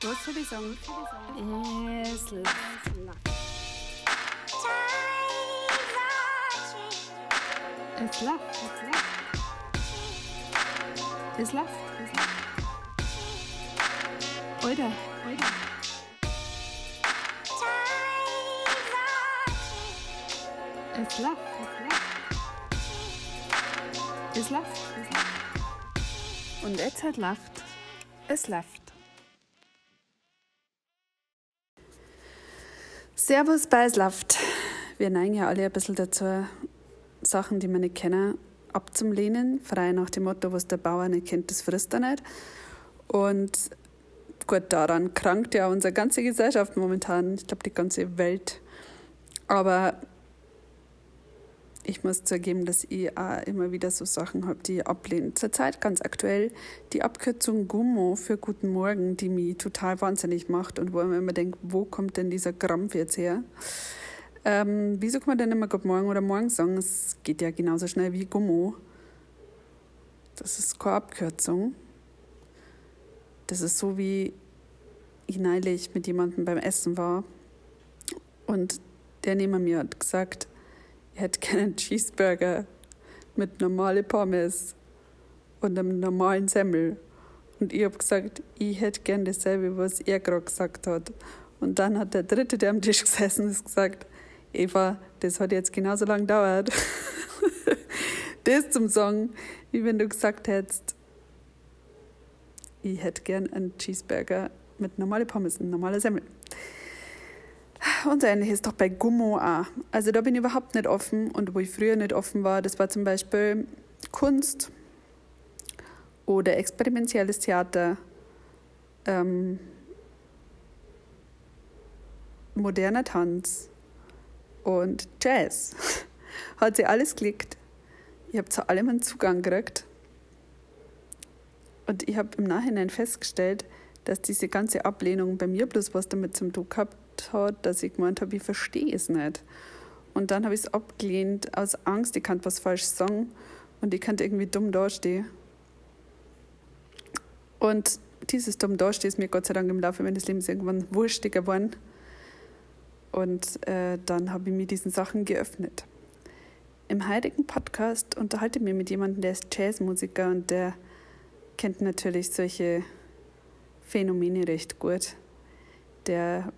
Was soll ich sagen? Es läuft. Es läuft. Es läuft. Alter, Alter. Es läuft. Es läuft. Und jetzt hat läuft. Es läuft. Servus bei Es läuft. Wir neigen ja alle ein bisschen dazu, Sachen, die wir nicht kennen, abzulehnen. Frei nach dem Motto, was der Bauer nicht kennt, das frisst er nicht. Und gut, daran krankt ja unsere ganze Gesellschaft momentan. Ich glaube, die ganze Welt. Aber ich muss zugeben, dass ich auch immer wieder so Sachen habe, die ich ablehne. Zurzeit ganz aktuell die Abkürzung Gummo für Guten Morgen, die mich total wahnsinnig macht und wo ich mir immer denke, wo kommt denn dieser Krampf jetzt her? Ähm, wieso kann man denn immer Guten Morgen oder Morgen sagen? Es geht ja genauso schnell wie Gummo. Das ist keine Abkürzung. Das ist so wie ich neulich mit jemandem beim Essen war und der neben mir hat gesagt, ich hätte gerne einen Cheeseburger mit normalen Pommes und einem normalen Semmel. Und ich habe gesagt, ich hätte gerne dasselbe, was er gerade gesagt hat. Und dann hat der Dritte, der am Tisch gesessen ist, gesagt, Eva, das hat jetzt genauso lange gedauert. das zum Sagen, wie wenn du gesagt hättest, ich hätte gern einen Cheeseburger mit normalen Pommes und normaler Semmel. Und so ähnlich ist doch bei Gummo auch. Also da bin ich überhaupt nicht offen. Und wo ich früher nicht offen war, das war zum Beispiel Kunst oder experimentelles Theater, ähm, moderner Tanz und Jazz. Hat sie alles geklickt. Ich habe zu allem einen Zugang gekriegt. Und ich habe im Nachhinein festgestellt, dass diese ganze Ablehnung bei mir bloß was damit zum tun gehabt hat, dass ich gemeint habe, ich verstehe es nicht. Und dann habe ich es abgelehnt aus Angst, ich kann was falsch sagen und ich kann irgendwie dumm dastehen. Und dieses dumm dastehen ist mir Gott sei Dank im Laufe meines Lebens irgendwann wurstiger geworden. Und äh, dann habe ich mir diesen Sachen geöffnet. Im heutigen Podcast unterhalte ich mich mit jemandem, der ist Jazzmusiker und der kennt natürlich solche Phänomene recht gut. Der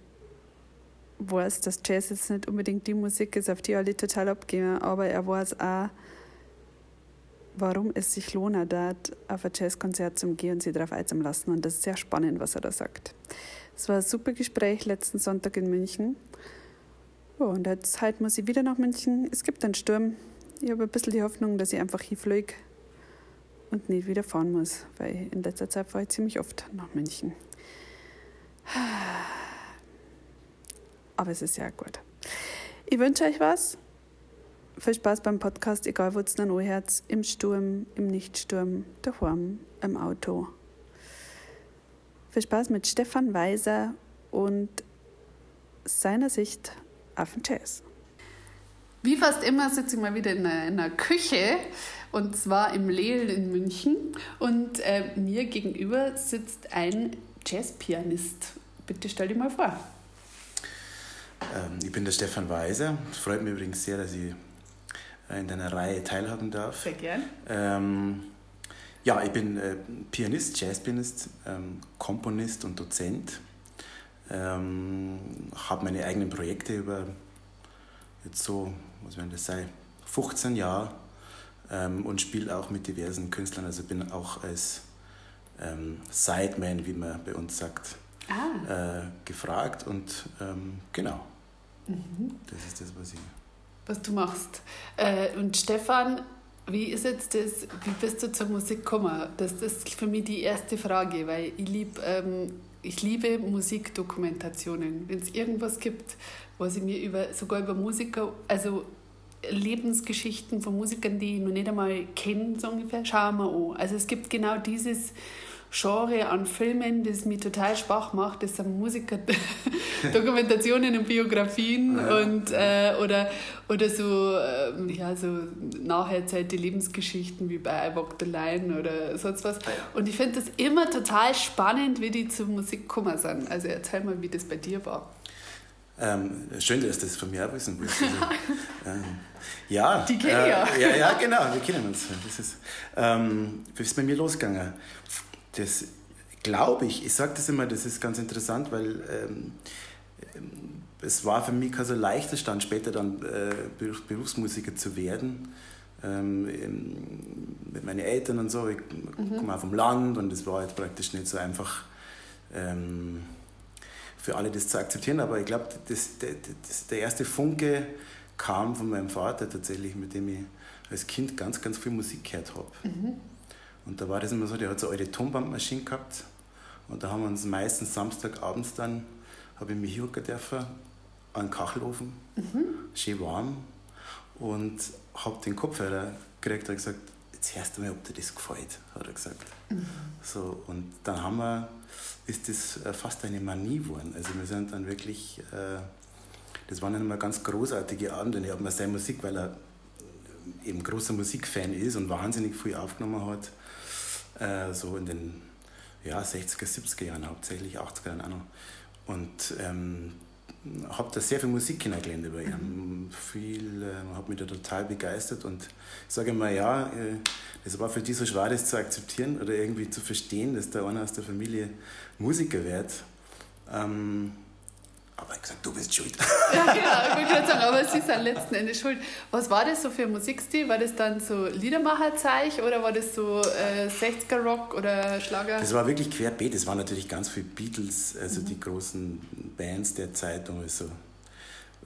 weiß, dass Jazz jetzt nicht unbedingt die Musik ist, auf die alle total abgehen, aber er weiß auch, warum es sich lohnt, dort auf ein Jazzkonzert zu gehen und sich darauf einzulassen. Und das ist sehr spannend, was er da sagt. Es war ein super Gespräch letzten Sonntag in München. Oh, und jetzt halt muss ich wieder nach München. Es gibt einen Sturm. Ich habe ein bisschen die Hoffnung, dass ich einfach hier fliege und nicht wieder fahren muss, weil in letzter Zeit fahre ich ziemlich oft nach München. Aber es ist ja gut. Ich wünsche euch was. Viel Spaß beim Podcast, egal wo es dann anhört, im Sturm, im Nichtsturm, daheim, im Auto. Viel Spaß mit Stefan Weiser und seiner Sicht auf den Jazz. Wie fast immer sitze ich mal wieder in einer, in einer Küche und zwar im Lehl in München und äh, mir gegenüber sitzt ein Jazzpianist. Bitte stell dich mal vor. Ähm, ich bin der Stefan Weiser. Es freut mich übrigens sehr, dass ich in deiner Reihe teilhaben darf. Sehr gern. Ähm, ja, ich bin äh, Pianist, Jazzpianist, ähm, Komponist und Dozent. Ähm, habe meine eigenen Projekte über jetzt so, was werden das sein, 15 Jahre ähm, und spiele auch mit diversen Künstlern. Also bin auch als ähm, Sideman, wie man bei uns sagt, ah. äh, gefragt und genau. Das ist das, was ich. Was du machst. Äh, und Stefan, wie ist jetzt das, wie bist du zur Musik gekommen? Das ist für mich die erste Frage, weil ich, lieb, ähm, ich liebe Musikdokumentationen. Wenn es irgendwas gibt, was ich mir über, sogar über Musiker, also Lebensgeschichten von Musikern, die ich noch nicht einmal kenne, so ungefähr, schauen wir an. Also es gibt genau dieses, Genre an Filmen, das mich total schwach macht. Das sind Musiker, Dokumentationen und Biografien ja. und, äh, oder, oder so, äh, ja, so nacherzählte Lebensgeschichten wie bei I Walk the Line oder sonst was. Ah. Und ich finde das immer total spannend, wie die zur Musik gekommen sind. Also erzähl mal, wie das bei dir war. Ähm, schön, dass du das von mir auch wissen willst. Also, ähm, ja. Die kennen äh, ja. ja. Ja, genau, wir kennen uns. Das ist, ähm, wie ist bei mir losgegangen? Das glaube ich, ich sage das immer, das ist ganz interessant, weil ähm, es war für mich kein so leichter Stand, später dann äh, Berufsmusiker zu werden. Ähm, mit meinen Eltern und so, ich mhm. komme auch vom Land und es war halt praktisch nicht so einfach ähm, für alle das zu akzeptieren, aber ich glaube, das, das, das, der erste Funke kam von meinem Vater tatsächlich, mit dem ich als Kind ganz, ganz viel Musik gehört habe. Mhm. Und da war das immer so, der hat so eine alte Tonbandmaschine gehabt und da haben wir uns meistens Samstagabends dann, habe ich mich hinhocken dürfen, an den Kachelofen, mhm. schön warm und habe den Kopfhörer gekriegt und gesagt, jetzt hörst du mal, ob dir das gefällt, hat er gesagt. Mhm. So, und dann haben wir, ist das äh, fast eine Manie geworden. Also wir sind dann wirklich, äh, das waren dann immer ganz großartige Abende und ich habe mir seine Musik, weil er eben großer Musikfan ist und wahnsinnig viel aufgenommen hat, äh, so in den ja, 60er, 70er Jahren hauptsächlich, 80er Jahren auch noch. Und ähm, habe da sehr viel Musik kennengelernt über ihn. Mhm. Viel, äh, habe mich da total begeistert und ich sage mal, ja, äh, das war für die so schwer, das zu akzeptieren oder irgendwie zu verstehen, dass da einer aus der Familie Musiker wird. Ähm, aber ich gesagt, du bist schuld. Ja, genau, ich wollte gerade sagen, aber sie sind letzten Endes schuld. Was war das so für Musikstil? War das dann so Liedermacherzeich oder war das so äh, 60er-Rock oder Schlager? Das war wirklich querbeet. Es waren natürlich ganz viele Beatles, also mhm. die großen Bands der Zeit, also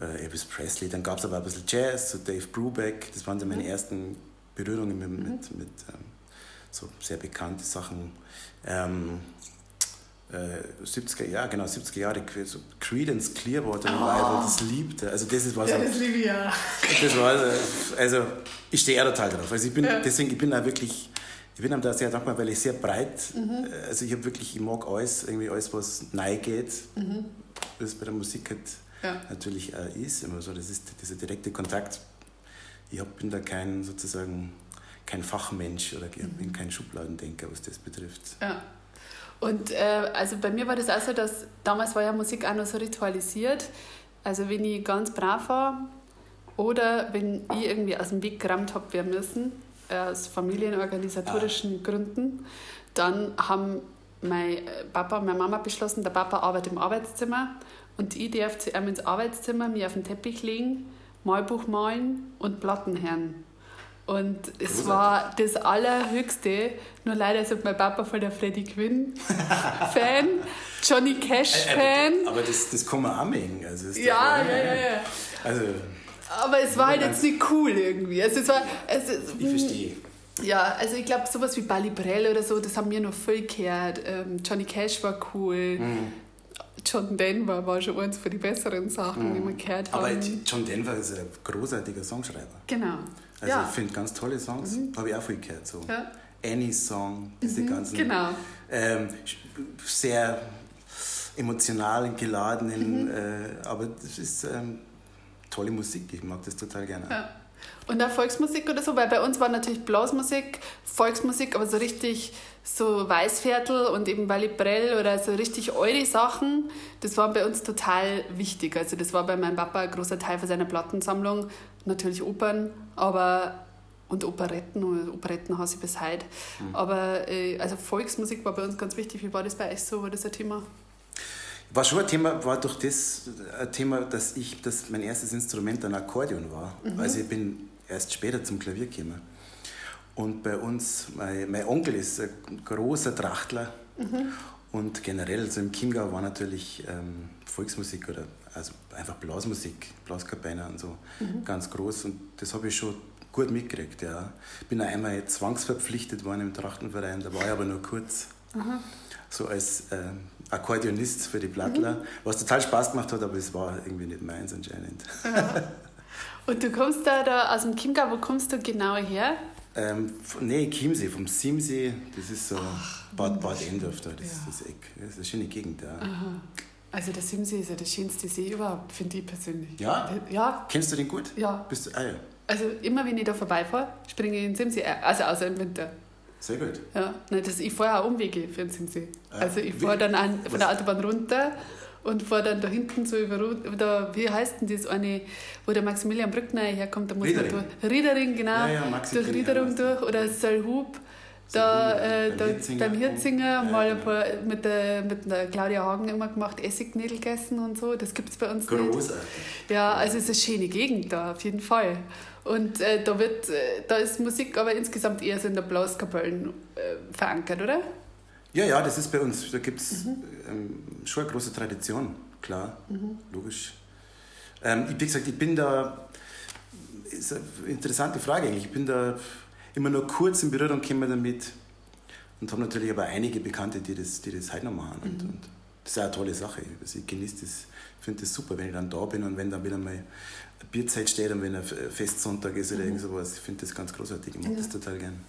äh, Elvis Presley. Dann gab es aber ein bisschen Jazz, so Dave Brubeck. Das waren so meine mhm. ersten Berührungen mit, mhm. mit, mit ähm, so sehr bekannten Sachen. Ähm, 70er Jahre, genau, 70er Jahre, so Credence Clearwater Revival, oh. das liebte. Also das war so. Ja, das liebe ich ja. Das war, also ich stehe eher total drauf. Also ich bin, ja. deswegen, ich bin da wirklich, ich bin da sehr dankbar, weil ich sehr breit, mhm. also ich habe wirklich, ich mag alles, irgendwie alles, was neu geht, mhm. was bei der Musik halt ja. natürlich äh, ist, immer so, das ist dieser direkte Kontakt. Ich hab, bin da kein, sozusagen, kein Fachmensch oder ich bin mhm. kein Schubladendenker, was das betrifft. Ja. Und äh, also bei mir war das auch so, dass damals war ja Musik auch noch so ritualisiert. Also wenn ich ganz brav war oder wenn ich irgendwie aus dem Weg gerammt habe werden müssen, aus familienorganisatorischen ah. Gründen, dann haben mein Papa und meine Mama beschlossen, der Papa arbeitet im Arbeitszimmer und ich darf zu ihm ins Arbeitszimmer, mich auf den Teppich legen, Malbuch malen und Platten hören. Und es Großartig. war das Allerhöchste. Nur leider ist mein Papa voll der Freddie Quinn-Fan, Johnny Cash-Fan. Aber das, das kann man auch mengen. Also ja, ja, ja, ja. Also, aber es war halt jetzt nicht cool irgendwie. Also es war, es, ich verstehe. Ja, also ich glaube, sowas wie Bali Brell oder so, das haben wir noch voll gehört. Ähm, Johnny Cash war cool. Mhm. John Denver war schon eins von den besseren Sachen, mhm. die wir gehört haben. Aber John Denver ist ein großartiger Songschreiber. Genau. Also ja. ich finde ganz tolle Songs, mhm. habe ich auch viel gehört. So. Ja. Any Song, diese mhm. ganzen genau. ähm, sehr emotional geladenen, mhm. äh, aber das ist ähm, tolle Musik, ich mag das total gerne. Ja. Und auch Volksmusik oder so, weil bei uns war natürlich Blasmusik, Volksmusik, aber so richtig so Weißviertel und eben Brell oder so richtig eure Sachen, das war bei uns total wichtig. Also das war bei meinem Papa ein großer Teil von seiner Plattensammlung. Natürlich Opern, aber und Operetten und Operetten habe ich bis heute. Mhm. Aber äh, also Volksmusik war bei uns ganz wichtig. Wie war das bei euch so? War das ein Thema? War schon ein Thema, war doch das ein Thema, dass ich, dass mein erstes Instrument ein Akkordeon war. Mhm. Also ich bin erst später zum Klavier gekommen. Und bei uns, mein, mein Onkel ist ein großer Trachtler. Mhm. Und generell, so im Chiemgau war natürlich ähm, Volksmusik oder also einfach Blasmusik, Blaskapelle und so mhm. ganz groß. Und das habe ich schon gut mitgekriegt. Ja. Bin auch einmal zwangsverpflichtet worden im Trachtenverein, da war ich aber nur kurz. Mhm. So als äh, Akkordeonist für die Plattler, mhm. was total Spaß gemacht hat, aber es war irgendwie nicht meins anscheinend. Ja. Und du kommst da, da aus dem Chiemgau, wo kommst du genau her? Ähm, nee, Chiemsee, vom Siemsee, das ist so Ach, Bad, Bad Endorf da, das ja. ist das Eck. Das ist eine schöne Gegend da. Aha. Also der Siemsee ist ja der schönste See überhaupt, finde ich persönlich. Ja? Ja. Kennst du den gut? Ja. Bist du, ah, ja. Also immer wenn ich da vorbeifahre, springe ich in den Siemsee, äh, also außer im Winter. Sehr gut. Ja, nein, das, ich fahre auch Umwege für den Siemsee. Ah, also ich fahre dann an, von der Autobahn runter und fahre dann da hinten so über, da, wie heißt denn das eine, wo der Maximilian Brückner herkommt, da muss Riedering. man durch, Riedering, genau, ja, ja, durch Riederung durch oder Solhub da, äh, da beim Hirzinger mal ein paar, mit, der, mit der Claudia Hagen immer gemacht, Essignädel gegessen und so. Das gibt es bei uns Großartig. nicht. Ja, also es ist eine schöne Gegend da, auf jeden Fall. Und äh, da, wird, äh, da ist Musik aber insgesamt eher so in der Blaskapellen äh, verankert, oder? Ja, ja, das ist bei uns, da gibt es mhm. ähm, schon eine große Tradition, klar, mhm. logisch. Ähm, wie gesagt, ich bin da, ist eine interessante Frage eigentlich, ich bin da immer nur kurz in Berührung gekommen damit und habe natürlich aber einige Bekannte, die das, die das heute noch machen. Und, mhm. und das ist auch eine tolle Sache. Also ich genieße das, finde das super, wenn ich dann da bin und wenn dann wieder mal eine Bierzeit steht und wenn ein Festsonntag ist oder mhm. irgend sowas. Ich finde das ganz großartig. Ich mag ja. das total gern.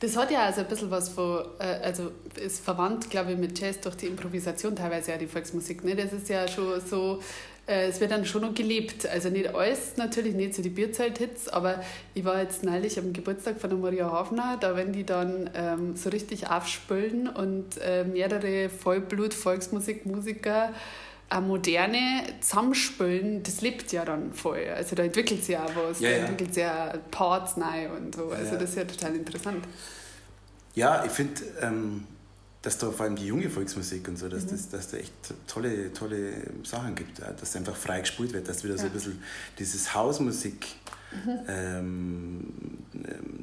Das hat ja also ein bisschen was von, äh, also ist verwandt, glaube ich, mit Jazz durch die Improvisation teilweise ja die Volksmusik. Ne? Das ist ja schon so es wird dann schon noch gelebt. Also nicht alles, natürlich nicht so die Bierzeit-Hits, aber ich war jetzt neulich am Geburtstag von der Maria Hafner, da wenn die dann ähm, so richtig aufspülen und äh, mehrere Vollblut-Volksmusik-Musiker eine moderne zusammenspülen, das lebt ja dann voll. Also da entwickelt sich ja was, ja, da entwickelt sich ja Parts neu und so. Also ja. das ist ja total interessant. Ja, ich finde... Ähm dass da vor allem die junge Volksmusik und so, dass, mhm. das, dass da echt tolle, tolle Sachen gibt, dass einfach frei gespielt wird, dass wieder ja. so ein bisschen dieses Hausmusik, mhm. ähm,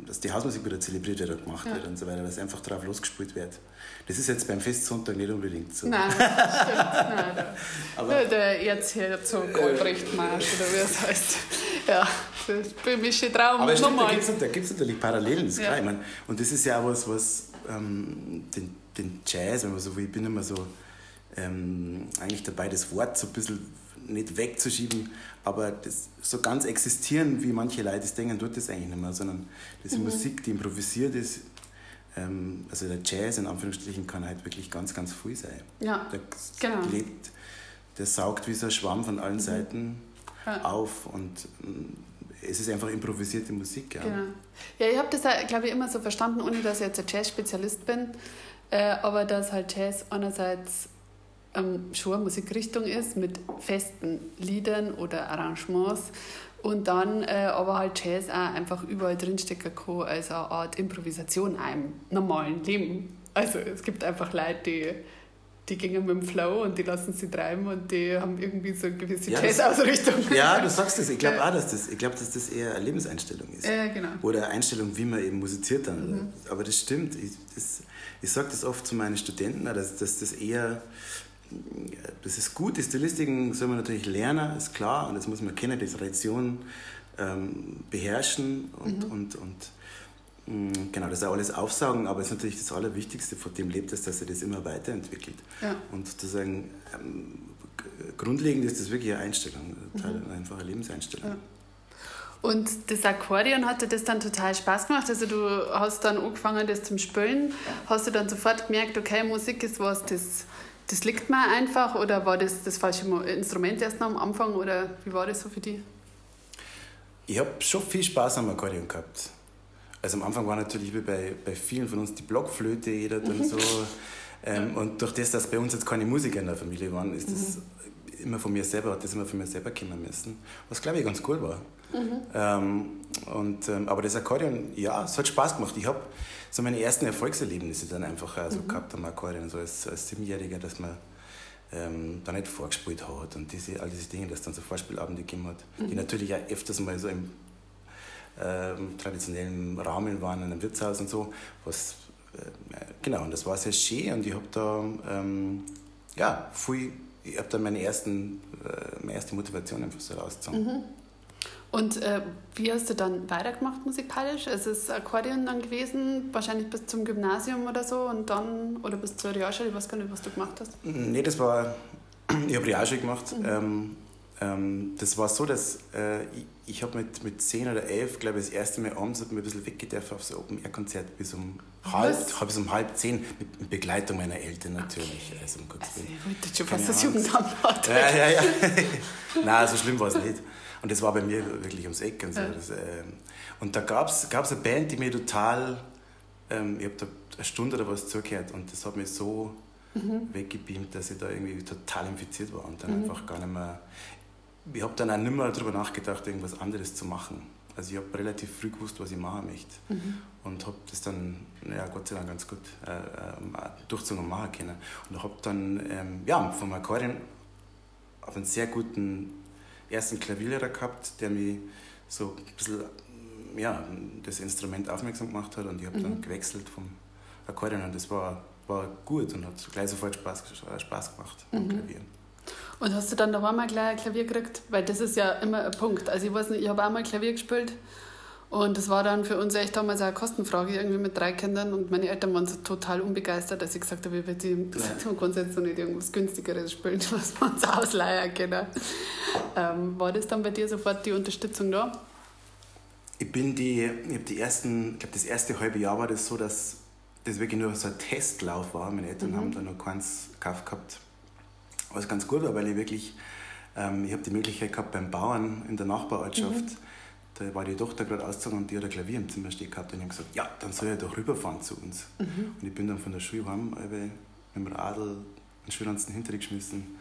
dass die Hausmusik wieder zelebriert wird und gemacht ja. wird und so weiter, dass einfach drauf losgespielt wird. Das ist jetzt beim Festsonntag nicht unbedingt so. Nein, stimmt. Nein, der, Aber, der Erzherzog Albrecht Marsch oder wie es heißt. Ja, das böhmische Traum. Aber stimmt, da gibt es natürlich Parallelen, ist ja. klar. Ich mein, und das ist ja auch was, was ähm, den den Jazz, wenn man so will, ich bin immer so ähm, eigentlich dabei, das Wort so ein bisschen nicht wegzuschieben, aber das so ganz existieren, wie manche Leute das denken, tut das eigentlich nicht mehr, sondern das ist mhm. Musik, die improvisiert ist. Ähm, also der Jazz in Anführungsstrichen kann halt wirklich ganz, ganz viel sein. Ja, der genau. lebt, der saugt wie so ein Schwamm von allen mhm. Seiten ja. auf und äh, es ist einfach improvisierte Musik. Ja, genau. ja ich habe das, glaube ich, immer so verstanden, ohne dass ich jetzt ein Jazz-Spezialist bin, äh, aber dass halt Jazz einerseits ähm, schon eine Musikrichtung ist mit festen Liedern oder Arrangements und dann äh, aber halt Jazz auch einfach überall drinstecken kann als eine Art Improvisation in einem normalen Leben. Also es gibt einfach Leute, die die gehen mit dem Flow und die lassen sie treiben und die haben irgendwie so eine gewisse ja, Jazz-Ausrichtung. Ja, du sagst das. Ich glaube auch, dass das, ich glaub, dass das eher eine Lebenseinstellung ist. Ja, genau. Oder eine Einstellung, wie man eben musiziert dann. Mhm. Aber das stimmt. Ich, das, ich sage das oft zu meinen Studenten, dass, dass das eher, das ist gut, die Stilistiken soll man natürlich lernen, ist klar, und das muss man kennen, die Tradition ähm, beherrschen und, mhm. und, und genau, das auch alles aufsaugen, aber es ist natürlich das Allerwichtigste, von dem lebt es, dass er das immer weiterentwickelt. Ja. Und sozusagen ähm, grundlegend ist das wirklich eine Einstellung, mhm. eine Lebenseinstellung. Ja. Und das Akkordeon hat dir das dann total Spaß gemacht. Also du hast dann angefangen, das zum Spielen. Hast du dann sofort gemerkt, okay, Musik ist was, das, das liegt mir einfach? Oder war das das falsche Instrument erst noch am Anfang? Oder wie war das so für dich? Ich habe schon viel Spaß am Akkordeon gehabt. Also am Anfang war natürlich wie bei, bei vielen von uns die Blockflöte, jeder dann so. Ähm. Und durch das, dass bei uns jetzt keine Musiker in der Familie waren, ist das immer von mir selber, hat das immer von mir selber kommen müssen. Was glaube ich ganz cool war. Mhm. Ähm, und, ähm, aber das Akkordeon, ja, es hat Spaß gemacht. Ich habe so meine ersten Erfolgserlebnisse dann einfach also mhm. gehabt am Akkordeon, so als, als Siebenjähriger, dass man ähm, da nicht vorgespielt hat und diese, all diese Dinge, dass dann so Vorspielabende gegeben hat, mhm. die natürlich auch öfters mal so im ähm, traditionellen Rahmen waren, in einem Wirtshaus und so. Was, äh, genau, und das war sehr schön und ich habe da ähm, ja, viel, ich habe da meine, ersten, äh, meine erste Motivation einfach so rausgezogen. Mhm. Und äh, wie hast du dann weitergemacht musikalisch? Es ist Akkordeon dann gewesen, wahrscheinlich bis zum Gymnasium oder so und dann, oder bis zur Realschule, ich weiß gar nicht, was du gemacht hast. Nee, das war, ich habe Realschule gemacht. Mhm. Ähm, ähm, das war so, dass äh, ich, ich habe mit, mit 10 oder 11, glaube ich, das erste Mal abends ein bisschen weggedürfen auf so Open-Air-Konzert bis um halb, bis um halb zehn, mit, mit Begleitung meiner Eltern natürlich. Okay. Also, um Gottes also, ich wollte schon fast das Jugendamt Ja, ja, ja. Nein, so schlimm war es nicht. Und das war bei mir wirklich ums Eck. Und, so. Ja. Das, äh, und da gab es eine Band, die mir total, ähm, ich habe da eine Stunde oder was zugehört und das hat mich so mhm. weggebeamt, dass ich da irgendwie total infiziert war und dann mhm. einfach gar nicht mehr. Ich habe dann auch nicht mehr darüber nachgedacht, irgendwas anderes zu machen. Also ich habe relativ früh gewusst, was ich machen möchte. Mhm. Und habe das dann, ja, Gott sei Dank ganz gut äh, äh, durchzogen und machen können. Und habe dann ähm, ja, vom Akkordeon auf einen sehr guten ersten Klavierlehrer gehabt, der mich so ein bisschen ja, das Instrument aufmerksam gemacht hat. Und ich habe mhm. dann gewechselt vom Akkordeon und das war war gut und hat gleich sofort Spaß, Spaß gemacht mhm. Klavier. Und hast du dann da mal gleich ein Klavier gekriegt? Weil das ist ja immer ein Punkt. Also ich weiß nicht, ich habe auch mal Klavier gespielt und das war dann für uns echt damals eine Kostenfrage, irgendwie mit drei Kindern und meine Eltern waren so total unbegeistert, dass ich gesagt habe, ich man kann jetzt so nicht irgendwas günstigeres spielen, was wir uns ausleihen können. Ähm, war das dann bei dir sofort die Unterstützung da? Ich bin die, ich habe die ersten, ich glaube das erste halbe Jahr war das so, dass das wirklich nur so ein Testlauf war. Meine Eltern mhm. haben da noch keins gekauft gehabt. Was ganz gut war, weil ich wirklich, ähm, ich habe die Möglichkeit gehabt beim Bauern in der Nachbarortschaft, mhm. da war die Tochter gerade ausgezogen und die hat ein Klavier im Zimmer stehen gehabt und ich habe gesagt, ja, dann soll er doch rüberfahren zu uns. Mhm. Und ich bin dann von der Schule heim, mit dem Radl einen Schulranzen hinter geschmissen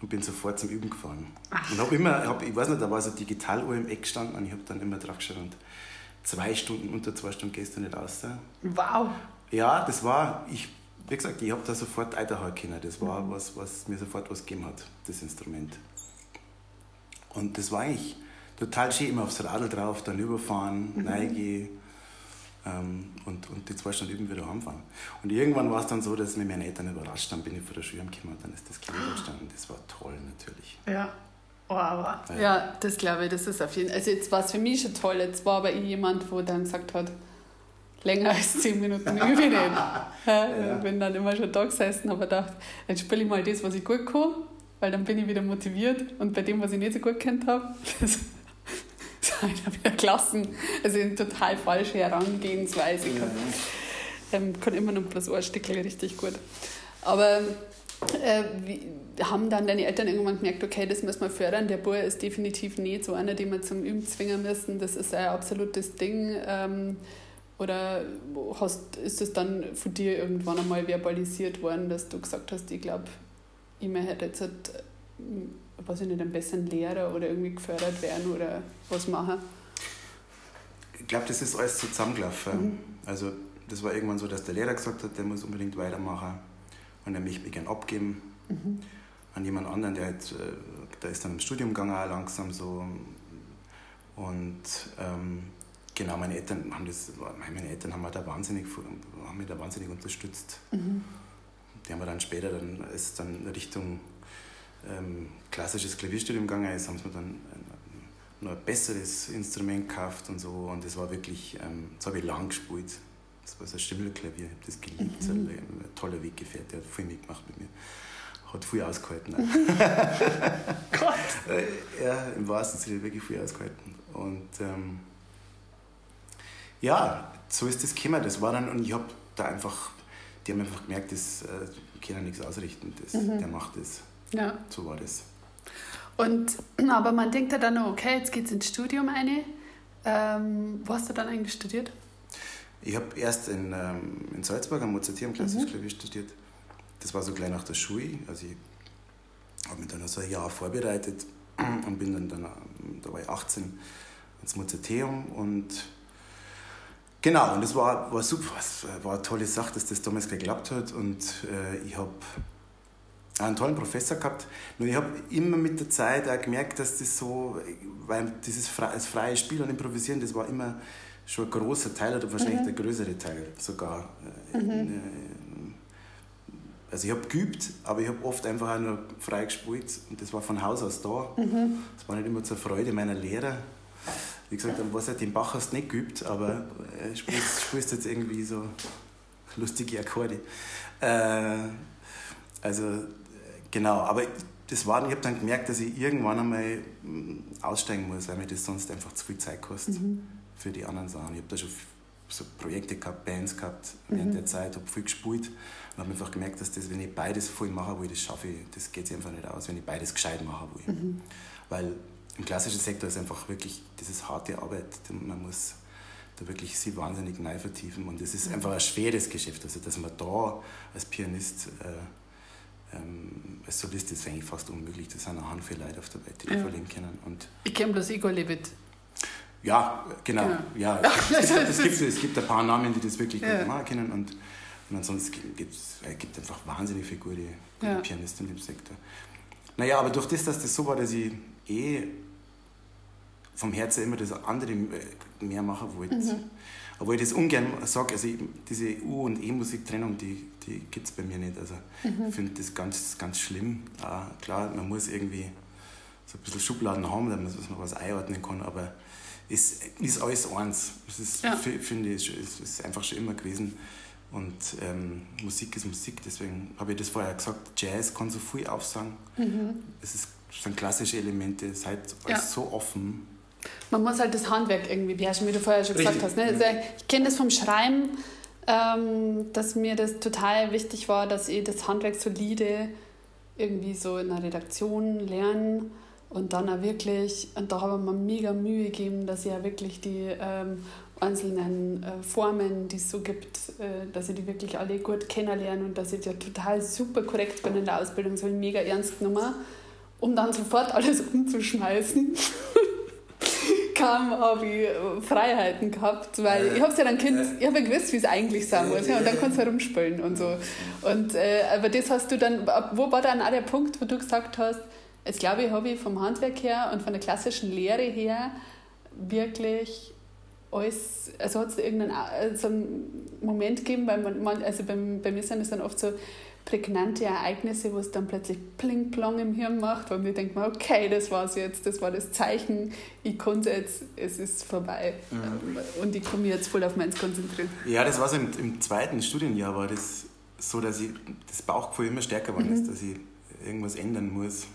und bin sofort zum Üben gefahren. Ach. Und habe immer, hab, ich weiß nicht, da war so eine Digitaluhr im Eck gestanden und ich habe dann immer drauf geschaut und zwei Stunden, unter zwei Stunden gehst du nicht raus. Wow! ja, das war, ich, wie gesagt, ich habe da sofort einhauen können. Das war mhm. was, was mir sofort was gegeben hat, das Instrument. Und das war eigentlich total schön, immer aufs Radl drauf, dann überfahren, mhm. reingehen ähm, und, und die zwei Stunden üben wieder heimfahren. Und irgendwann war es dann so, dass mich meine Eltern überrascht haben, bin ich vor der Schule gekommen und dann ist das Klavier gestanden. Das war toll natürlich. Ja. Aber, ja. ja, das glaube ich, das ist auf jeden Fall. Also jetzt war es für mich schon toll. Jetzt war aber ich jemand, wo dann gesagt hat, länger als zehn Minuten übe ich nicht. ja. Ich bin dann immer schon da gesessen, aber gedacht, jetzt spiele ich mal das, was ich gut kann, weil dann bin ich wieder motiviert und bei dem, was ich nicht so gut kennt habe, das ist halt wieder Klassen. Also eine total falsche Herangehensweise. Ich kann, ähm, kann immer noch bloß ein Stück richtig gut. Aber äh, wie, haben dann deine Eltern irgendwann gemerkt, okay, das müssen wir fördern. Der Bauer ist definitiv nicht so einer, den wir zum Üben zwingen müssen. Das ist ein absolutes Ding. Ähm, oder hast, ist es dann von dir irgendwann einmal verbalisiert worden, dass du gesagt hast, ich glaube, ich möchte jetzt halt, weiß ich nicht, einen besseren Lehrer oder irgendwie gefördert werden oder was machen? Ich glaube, das ist alles zusammengelaufen. Mhm. Also das war irgendwann so, dass der Lehrer gesagt hat, der muss unbedingt weitermachen und er möchte mich gerne abgeben mhm. an jemand anderen, der halt, äh, der ist dann im Studium gegangen, langsam so und ähm, Genau, meine Eltern haben das, meine Eltern haben da wahnsinnig, haben mich da wahnsinnig unterstützt. Mhm. Die haben wir dann später, dann, als es dann Richtung ähm, klassisches Klavierstudium gegangen ist, haben sie mir dann ein, noch ein besseres Instrument gekauft und so. Und das war wirklich, ähm, das habe ich lang gespielt. Das war so ein Stimmelklavier, ich habe das geliebt. Mhm. Ein, ein toller Weggefährte, der hat viel mitgemacht mit mir. Hat viel ausgehalten. Gott! Äh, ja, im wahrsten Sinne wirklich viel ausgehalten. Und ähm, ja, so ist das gekommen. Das war dann, und ich habe da einfach, die haben einfach gemerkt, das äh, kann nichts ausrichten, das, mhm. der macht das. Ja. So war das. Und, aber man denkt ja dann, okay, jetzt geht es ins Studium eine. Ähm, wo hast du dann eigentlich studiert? Ich habe erst in, ähm, in Salzburg am Mozarteum klassisch mhm. Klavier studiert. Das war so gleich nach der Schule. Also ich habe mich dann so ein Jahr vorbereitet und bin dann, dann da war ich 18, ins Mozarteum und Genau, und das war, war super, es war eine tolle Sache, dass das damals geklappt hat und äh, ich habe einen tollen Professor gehabt. Nur ich habe immer mit der Zeit auch gemerkt, dass das so, weil dieses Fre das freie Spiel und Improvisieren, das war immer schon ein großer Teil oder wahrscheinlich mhm. der größere Teil sogar. Äh, mhm. Äh, also ich habe geübt, aber ich habe oft einfach auch nur frei gespielt und das war von Haus aus da. Mhm. Das war nicht immer zur Freude meiner Lehrer wie gesagt, dann weiß den Bach hast nicht geübt, aber äh, spielst, spielst jetzt irgendwie so lustige Akkorde. Äh, also, genau, aber das war, ich habe dann gemerkt, dass ich irgendwann einmal mm, aussteigen muss, weil mir das sonst einfach zu viel Zeit kostet mhm. für die anderen Sachen. Ich habe da schon so Projekte gehabt, Bands gehabt während mhm. der Zeit, habe viel gespielt und habe einfach gemerkt, dass das, wenn ich beides voll machen will, das schaffe ich, das geht sich einfach nicht aus, wenn ich beides gescheit machen will. Mhm. Weil im klassischen Sektor ist einfach wirklich, das ist harte Arbeit, man muss da wirklich sich wahnsinnig neu vertiefen und es ist mhm. einfach ein schweres Geschäft, also dass man da als Pianist äh, ähm, als Solist ist eigentlich fast unmöglich. Das sind eine Handvoll Leute auf der Welt, die ja. überleben können. Und ich kenne bloß Igor Levit. Ja, genau. genau. Ja, es, gibt, es, gibt, es gibt ein paar Namen, die das wirklich ja. gut machen können. Und, und ansonsten gibt es gibt einfach wahnsinnig viele gute, gute ja. Pianisten im Sektor. Naja, aber durch das, dass das so war, dass ich eh vom Herzen immer das andere äh, mehr machen wollte. Mhm. Obwohl ich das ungern sage, also ich, diese U- und E-Musik-Trennung, die, die gibt es bei mir nicht. Also mhm. ich finde das ganz, ganz schlimm. Äh, klar, man muss irgendwie so ein bisschen Schubladen haben, damit man was einordnen kann, aber es ist alles eins. Das ist, ja. finde ich, es ist einfach schon immer gewesen. Und ähm, Musik ist Musik, deswegen habe ich das vorher gesagt, Jazz kann so viel aufsagen. Mhm. Es ist, sind klassische Elemente, es ist halt ja. so offen. Man muss halt das Handwerk irgendwie beherrschen, wie du vorher schon Richtig. gesagt hast. Ne? Also ich kenne das vom Schreiben, ähm, dass mir das total wichtig war, dass ich das Handwerk solide irgendwie so in der Redaktion lerne und dann auch wirklich, und da habe ich mir mega Mühe gegeben, dass ich ja wirklich die ähm, einzelnen äh, Formen, die es so gibt, äh, dass ich die wirklich alle gut kennenlerne und dass ich ja total super korrekt bin in der Ausbildung, so mega ernst genommen, um dann sofort alles umzuschmeißen. Kam, habe ich äh, Freiheiten gehabt, weil ich habe ja dann Kind, ich habe ja gewusst, wie es eigentlich sein muss, ja, und dann kannst du herumspielen und so. Und, äh, aber das hast du dann, wo war dann auch der Punkt, wo du gesagt hast, jetzt glaube ich, habe ich vom Handwerk her und von der klassischen Lehre her wirklich alles, also hat es irgendeinen also einen Moment gegeben, weil man, also beim, bei mir sind es dann oft so prägnante Ereignisse, wo es dann plötzlich pling plong im Hirn macht und ich denke mir, okay, das war's jetzt, das war das Zeichen, ich konnte jetzt, es ist vorbei mhm. und ich komme jetzt voll auf meins konzentrieren. Ja, das war so im, im, zweiten Studienjahr, war das so, dass ich das Bauchgefühl immer stärker geworden mhm. ist, dass ich irgendwas ändern muss.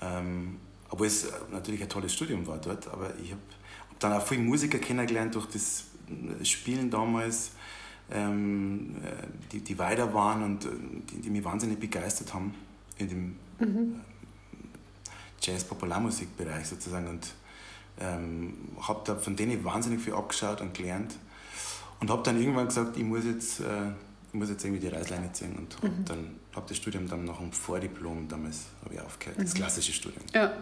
Ähm, obwohl es natürlich ein tolles Studium war dort, aber ich habe hab dann auch viele Musiker kennengelernt durch das Spielen damals ähm, äh, die, die weiter waren und äh, die, die mich wahnsinnig begeistert haben in dem mhm. Jazz-Popularmusikbereich sozusagen. Und ähm, habe da von denen wahnsinnig viel abgeschaut und gelernt. Und habe dann irgendwann gesagt, ich muss jetzt, äh, ich muss jetzt irgendwie die Reißleine ziehen. Und habe mhm. dann hab das Studium dann nach einem Vordiplom damals ich aufgehört, mhm. das klassische Studium. Ja.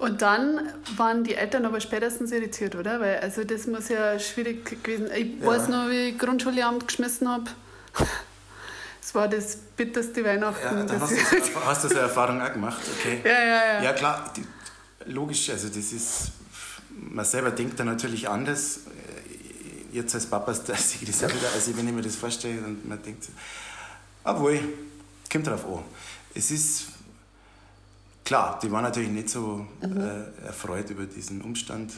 Und dann waren die Eltern aber spätestens irritiert, oder? Weil also das muss ja schwierig gewesen sein. Ich ja. weiß noch, wie ich Grundschullehramt geschmissen habe. Das war das bitterste Weihnachten. Ja, dann hast, du, hast du so eine Erfahrung auch gemacht, okay? Ja, ja, ja. Ja, klar, logisch, also das ist, man selber denkt da natürlich anders. Jetzt als Papa sehe ich das auch wieder, also wenn ich mir das vorstelle und man denkt, obwohl, kommt drauf an. Es ist klar, die waren natürlich nicht so mhm. äh, erfreut über diesen Umstand.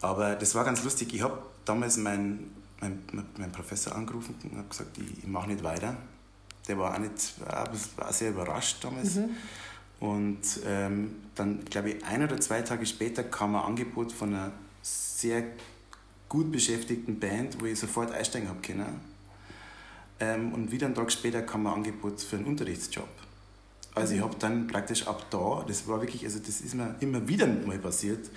Aber das war ganz lustig. Ich habe damals meinen mein, mein Professor angerufen und habe gesagt, ich, ich mache nicht weiter. Der war auch, nicht, war sehr überrascht damals. Mhm. Und ähm, dann, glaube ich, ein oder zwei Tage später kam ein Angebot von einer sehr gut beschäftigten Band, wo ich sofort einsteigen habe können. Ähm, und wieder einen Tag später kam ein Angebot für einen Unterrichtsjob. Also ich habe dann praktisch ab da, das war wirklich, also das ist mir immer wieder mal passiert,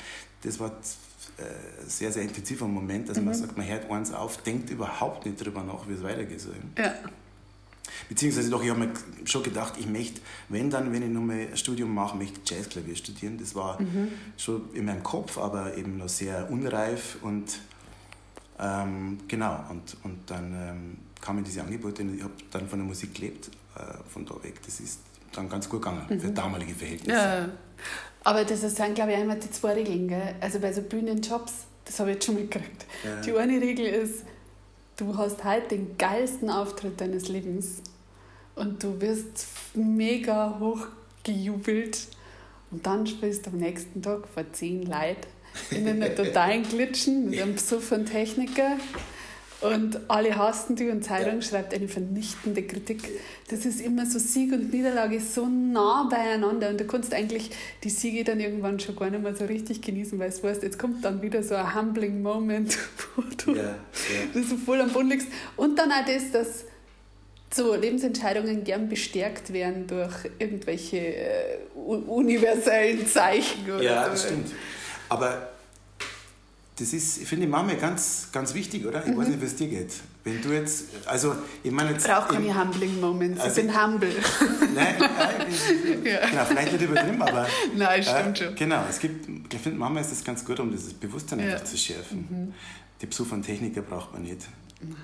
das war ein äh, sehr, sehr intensiver Moment, dass mhm. man sagt, man hört eins auf, denkt überhaupt nicht darüber nach, wie es weitergeht. Ja. Beziehungsweise doch, ich habe mir schon gedacht, ich möchte, wenn dann, wenn ich nochmal ein Studium mache, möchte ich Jazzklavier studieren. Das war mhm. schon in meinem Kopf, aber eben noch sehr unreif und ähm, genau, und, und dann ähm, kamen diese Angebote und ich habe dann von der Musik gelebt, äh, von da weg. Das ist dann ganz gut gegangen mhm. für damalige Verhältnisse. Ja. Aber das sind, glaube ich, einmal die zwei Regeln. Gell? Also bei so Bühnenjobs, das habe ich jetzt schon mitgekriegt. Ja. Die eine Regel ist, du hast heute den geilsten Auftritt deines Lebens und du wirst mega hoch gejubelt und dann spielst du am nächsten Tag vor zehn Leuten in einer totalen Glitschen mit einem von Techniker Und alle hassen die und Zeitung schreibt eine vernichtende Kritik. Das ist immer so Sieg und Niederlage so nah beieinander und du kannst eigentlich die Siege dann irgendwann schon gar nicht mehr so richtig genießen, weil du weißt, jetzt kommt dann wieder so ein humbling Moment, wo du, ja, ja. so voll am Boden liegst. Und dann auch das, dass so Lebensentscheidungen gern bestärkt werden durch irgendwelche äh, universellen Zeichen. Oder ja, so. das stimmt. Aber das ist, ich finde, Mama ganz, ganz wichtig, oder? Ich mhm. weiß nicht, wie es dir geht. Wenn du jetzt, also, ich meine jetzt... Ich brauche keine humbling Moments, also, ich bin humble. Nein, nein ich, ja. genau, vielleicht nicht übertrieben, aber... Nein, stimmt äh, schon. Genau, es gibt, ich finde, Mama ist das ganz gut, um dieses Bewusstsein ja. einfach zu schärfen. Mhm. Die Besuch von Techniker braucht man nicht. Mhm.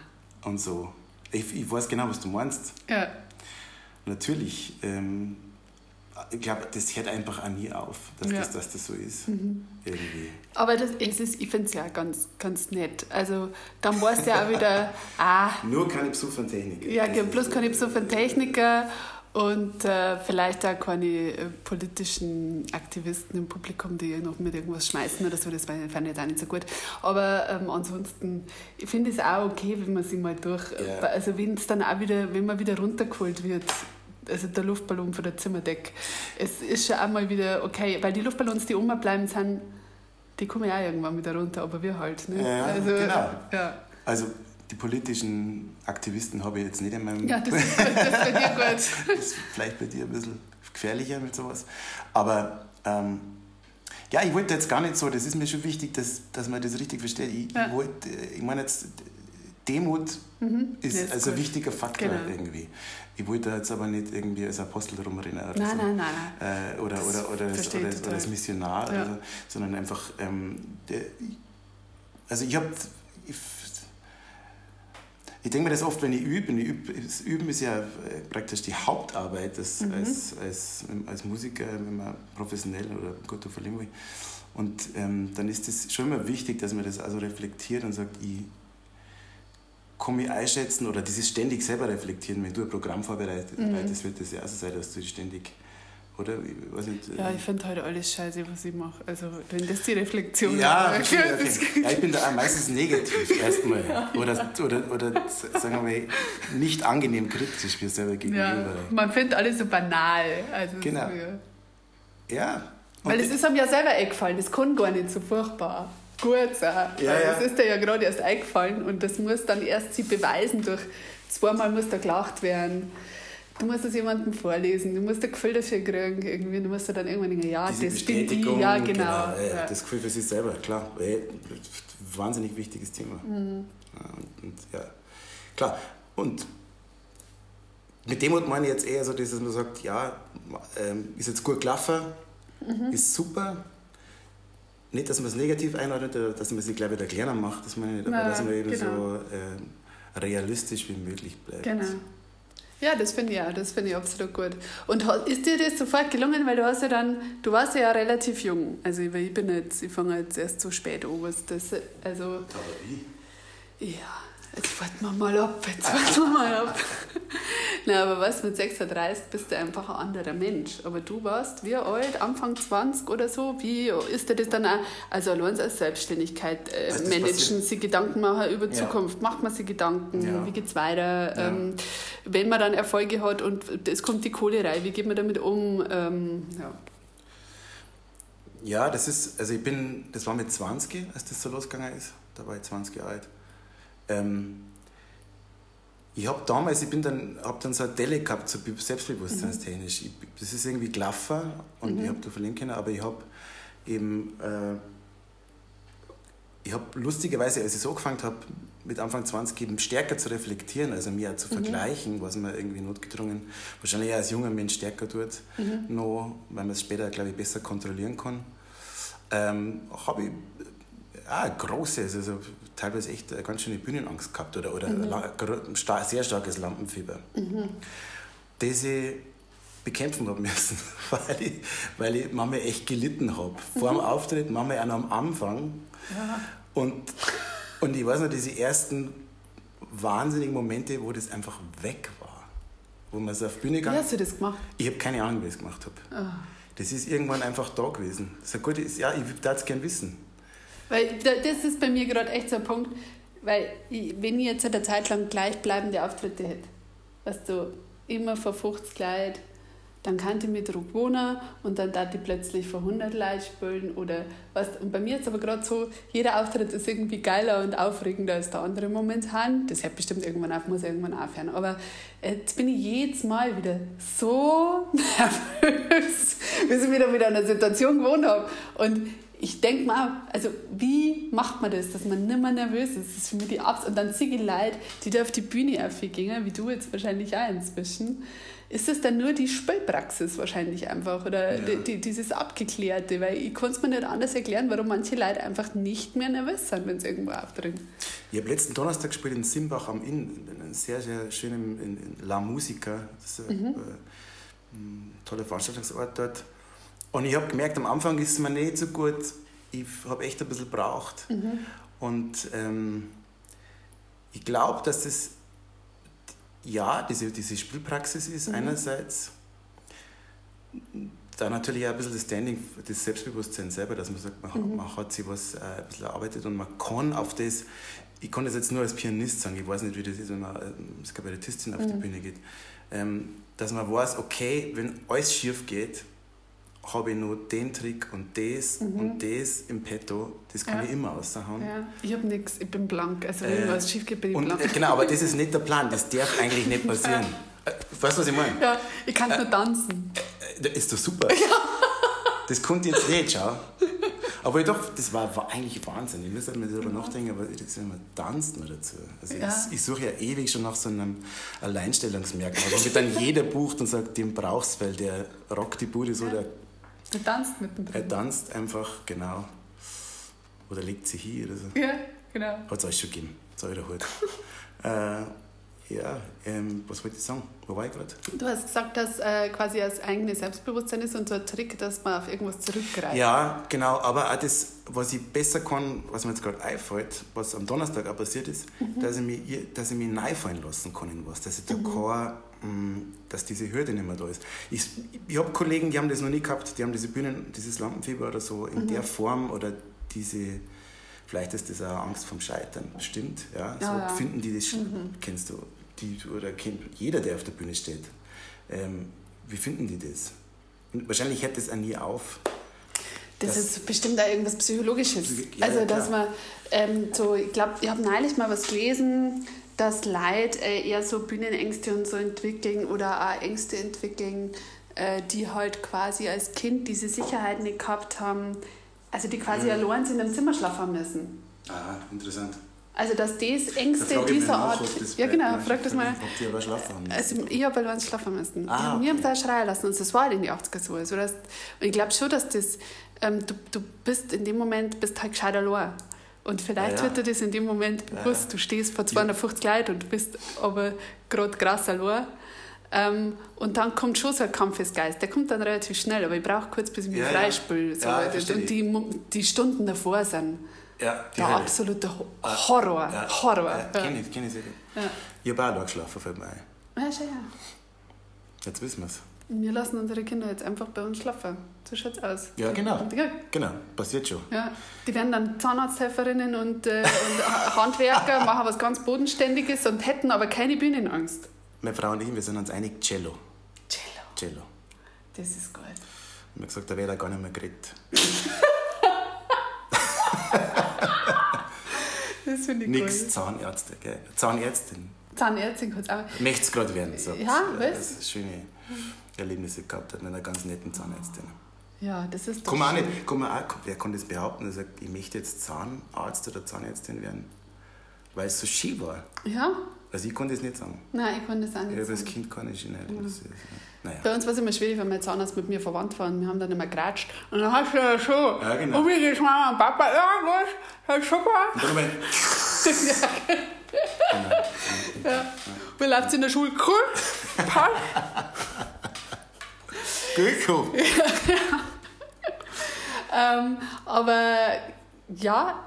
Und so. Ich, ich weiß genau, was du meinst. Ja. Natürlich, ähm, ich glaube, das hört einfach auch nie auf, dass, ja. das, dass das so ist. Mhm. Irgendwie. Aber das, es ist, ich finde es ja ganz, ganz nett. Also dann weißt du ja auch wieder, ah, Nur keine Besuch von Techniker. Ja, bloß keine Besuch von Techniker und äh, vielleicht auch keine äh, politischen Aktivisten im Publikum, die noch mit irgendwas schmeißen oder so, das fand ich auch nicht so gut. Aber ähm, ansonsten, ich finde es auch okay, wenn man sich mal durch, ja. also wenn es dann auch wieder, wenn man wieder runtergeholt wird, also der Luftballon von der Zimmerdecke, es ist schon einmal wieder okay, weil die Luftballons, die oben bleiben, sind, die kommen ja auch irgendwann wieder runter, aber wir halt. Ne? Ja, also, genau. Ja. Also die politischen Aktivisten habe ich jetzt nicht in meinem. Ja, das ist, das ist bei dir gut. das ist vielleicht bei dir ein bisschen gefährlicher mit sowas. Aber ähm, ja, ich wollte jetzt gar nicht so, das ist mir schon wichtig, dass, dass man das richtig versteht. Ich, ja. ich, wollte, ich meine jetzt, Demut mhm. ist, ist also ein wichtiger Faktor genau. irgendwie. Ich wollte jetzt aber nicht irgendwie als Apostel rumrennen oder nein, so. Nein, nein, nein. Äh, oder, oder, oder, als, oder, oder als Missionar, ja. oder, sondern einfach, ähm, der, also ich habe, ich, ich denke mir das oft, wenn ich übe, ich übe das Üben ist ja äh, praktisch die Hauptarbeit als, mhm. als, als, als Musiker, wenn man professionell oder gut verlieren will. Und ähm, dann ist es schon immer wichtig, dass man das also reflektiert und sagt, ich komme ich einschätzen oder dieses ständig selber reflektieren, wenn du ein Programm vorbereitest, mhm. wird das ja auch so sein, dass du ständig oder? Ich weiß nicht, ja, ich finde heute alles scheiße, was ich mache. Also, wenn das die Reflexion ja, ist. Okay, okay. ja, ich bin da meistens negativ erstmal. Oder, oder, oder sagen wir mal, nicht angenehm kritisch mir selber gegenüber. Ja, man findet alles so banal. Also genau. So, ja. Weil es ist einem ja selber eingefallen, das kann gar nicht so furchtbar gut sein. Ja, ja. Das ist dir ja gerade erst eingefallen und das muss dann erst sie beweisen durch zweimal muss da gelacht werden du musst es jemandem vorlesen, du musst ein Gefühl dafür kriegen, irgendwie, du musst dann irgendwann denken, ja, Diese das bin ich, ja, genau. genau ja. Das Gefühl für sich selber, klar, wahnsinnig wichtiges Thema. Mhm. Ja, und, und, ja, klar, und mit dem hat man jetzt eher so, dass man sagt, ja, ähm, ist jetzt gut gelaufen, mhm. ist super, nicht, dass man es negativ einordnet, dass man sich gleich wieder kleiner macht, dass man nicht, aber dass man eben genau. so äh, realistisch wie möglich bleibt. Genau. Ja, das finde ich auch, das finde ich absolut gut. Und ist dir das sofort gelungen, weil du hast ja dann, du warst ja relativ jung, also ich bin jetzt, ich fange jetzt erst so spät an, was das, also... Aber wie? Ja, Jetzt warten wir mal ab, jetzt warten wir mal ab. Na, aber was, mit 36 bist du einfach ein anderer Mensch. Aber du warst wie alt, Anfang 20 oder so? Wie ist dir das dann auch, also allein als Selbstständigkeit äh, also managen, sich Gedanken machen über ja. Zukunft, macht man sich Gedanken, ja. wie es weiter? Ja. Ähm, wenn man dann Erfolge hat und es kommt die Kohle rein, wie geht man damit um? Ähm, ja. Ja, das ist, also ich bin, das war mit 20, als das so losgegangen ist. Da war ich 20 Jahre alt. Ähm, ich habe damals, ich bin dann, habe dann so eine Delle gehabt, so selbstbewusstseinstechnisch. Ich, das ist irgendwie gelaufen und mhm. ich habe da verlieren können, aber ich habe eben, äh, ich habe lustigerweise, als ich so angefangen habe, mit Anfang 20 eben stärker zu reflektieren, also mir zu mhm. vergleichen, was man irgendwie notgedrungen, wahrscheinlich als junger Mensch stärker tut, mhm. noch, weil man es später, glaube ich, besser kontrollieren kann, ähm, habe ich ah, große, also teilweise echt eine ganz schöne Bühnenangst gehabt oder, oder mhm. ein sehr starkes Lampenfieber. Mhm. Das ich bekämpfen habe müssen, weil ich, weil ich manchmal echt gelitten habe. Vor mhm. dem Auftritt, manchmal auch noch am Anfang. Ja. Und, und ich weiß noch, diese ersten wahnsinnigen Momente, wo das einfach weg war. Wo man so auf die Bühne gegangen Wie hast du das gemacht? Ich habe keine Ahnung, wie ich es gemacht habe. Oh. Das ist irgendwann einfach da gewesen. Das ist gut, ja, ich würde es gerne wissen. Weil das ist bei mir gerade echt so ein Punkt. weil ich, wenn ich jetzt eine Zeit lang gleichbleibende Auftritte hätte, weißt du, immer vor 50 Leute, dann kannte ich Druck wohnen und dann darf ich plötzlich vor 100 Leute spielen oder was. Und bei mir ist aber gerade so, jeder Auftritt ist irgendwie geiler und aufregender als der andere momentan. Das hört bestimmt irgendwann auf, muss irgendwann aufhören. Aber jetzt bin ich jedes Mal wieder so nervös, bis ich wieder mit einer Situation gewohnt habe. Und ich denke mal, also wie macht man das, dass man nicht mehr nervös ist? Das ist für mich die Abs Und dann Leute, die da auf die Bühne aufgehen, wie du jetzt wahrscheinlich auch inzwischen ist es dann nur die Spielpraxis wahrscheinlich einfach oder ja. die, die, dieses Abgeklärte, weil ich kann es mir nicht anders erklären, warum manche Leute einfach nicht mehr nervös sind, wenn sie irgendwo auftreten. Ich habe letzten Donnerstag gespielt in Simbach am Inn, in sehr, sehr schönen in, in La Musica, das ist mhm. äh, ein toller Veranstaltungsort dort. Und ich habe gemerkt, am Anfang ist es mir nicht so gut, ich habe echt ein bisschen gebraucht. Mhm. Und ähm, ich glaube, dass das ja, diese, diese Spielpraxis ist mhm. einerseits da natürlich auch ein bisschen das Standing, das Selbstbewusstsein selber, dass man sagt, man, mhm. man hat sich was äh, ein bisschen erarbeitet und man kann auf das, ich kann das jetzt nur als Pianist sagen, ich weiß nicht, wie das ist, wenn man ähm, als Kabarettistin auf mhm. die Bühne geht, ähm, dass man weiß, okay, wenn alles schief geht, habe ich nur den Trick und das mhm. und das im Petto, das kann ja. ich immer raushauen. Ja. Ich habe nichts, ich bin blank. Also wenn äh, was schief geht, bin ich und, blank. Äh, genau, aber das ist nicht der Plan, das darf eigentlich nicht passieren. Ja. Äh, weißt du, was ich meine? Ja, ich kann äh, nur tanzen. Äh, ist doch super. Ja. Das konnte ich jetzt nicht, schau. Aber ich doch, das war, war eigentlich Wahnsinn. Ich muss halt mir darüber ja. nachdenken, aber jetzt man tanzt man dazu. Also ja. ich, ich, suche ja ewig schon nach so einem Alleinstellungsmerkmal, wo mich dann jeder bucht und sagt, den brauchst, weil der rockt die Bude so, der er tanzt mittendrin. Er tanzt einfach, genau. Oder legt sie hier oder so. Ja, genau. Hat es alles schon gegeben. So wiederholt. äh, ja, ähm, was wollte ich sagen? Wo war ich gerade? Du hast gesagt, dass äh, quasi das eigene Selbstbewusstsein ist und so ein Trick, dass man auf irgendwas zurückgreift. Ja, genau. Aber auch das, was ich besser kann, was mir jetzt gerade einfällt, was am Donnerstag auch passiert ist, mhm. dass, ich mich, dass ich mich reinfallen lassen kann in was. Dass ich da mhm. kein Mm, dass diese Hürde nicht mehr da ist. Ich, ich habe Kollegen, die haben das noch nie gehabt, die haben diese Bühnen, dieses Lampenfieber oder so in mhm. der Form oder diese, vielleicht ist das auch Angst vom Scheitern, stimmt, ja, so ja. finden die das, mhm. kennst du, die, oder jeder, der auf der Bühne steht, ähm, wie finden die das? Und wahrscheinlich hört das auch nie auf. Das, das ist bestimmt da irgendwas Psychologisches. Ja, also, dass man ähm, so, ich glaube, ich habe neulich mal was gelesen, dass Leute äh, eher so Bühnenängste und so entwickeln oder auch Ängste entwickeln, äh, die halt quasi als Kind diese Sicherheit nicht gehabt haben, also die quasi mhm. allein sind im Zimmer schlafen müssen. Ah, interessant. Also dass das Ängste da dieser Art... ja genau, frag das mal. Ob die aber schlafen haben Also ich habe allein schlafen müssen. Ah, okay. Wir haben da schreien lassen und das war halt in die 80er so. Also das, und ich glaube schon, dass das... Ähm, du, du bist in dem Moment bist halt gescheit allein. Und vielleicht ja, ja. wird dir das in dem Moment bewusst. Ja, du stehst vor 250 ja. Leuten und bist aber gerade krass allein. Ähm, und dann kommt schon so ein Kampfesgeist. Der kommt dann relativ schnell, aber ich brauche kurz, bis ich mich ja, freispüle. So. und die, die Stunden davor sind ja, der absolute Horror. Horror. Ja, Kenn ich, kenn ich sehr gut. Ich habe auch geschlafen, fällt mir ein. Ja, schon, ja. Jetzt wissen wir es. Wir lassen unsere Kinder jetzt einfach bei uns schlafen. So schaut es aus. Ja, genau. Ja. Genau, passiert schon. Ja. Die werden dann Zahnarzthelferinnen und, äh, und Handwerker, machen was ganz Bodenständiges und hätten aber keine Bühnenangst. Meine Frau und ich, wir sind uns einig, Cello. Cello. Cello. Das ist gut. Ich habe gesagt, da wäre er gar nicht mehr geredet. das finde ich Nix cool. Zahnärzte, gell? Zahnärztin. Zahnärztin kann es auch. Möchte es gerade werden. So. Ja, was? Ist schöne. Erlebnisse gehabt hat mit einer ganz netten Zahnärztin. Ja, das ist doch. Kann man auch nicht, kann man auch, wer kann das behaupten, dass er sagt, ich möchte jetzt Zahnarzt oder Zahnärztin werden? Weil es so schön war. Ja. Also ich konnte das nicht sagen. Nein, ich konnte das auch nicht ja, sagen. als Kind kann ich nicht. Ja. Ist, naja. Bei uns war es immer schwierig, wenn mein Zahnarzt mit mir verwandt war und wir haben dann immer geratscht. Und dann hast du ja schon. Ja, genau. Und wie geht's Mama und Papa? Ja, was? Ja, super. Und dann ja. genau. ja. Wie läuft es in der Schule? Cool. Passt. Gülko. ähm, aber ja,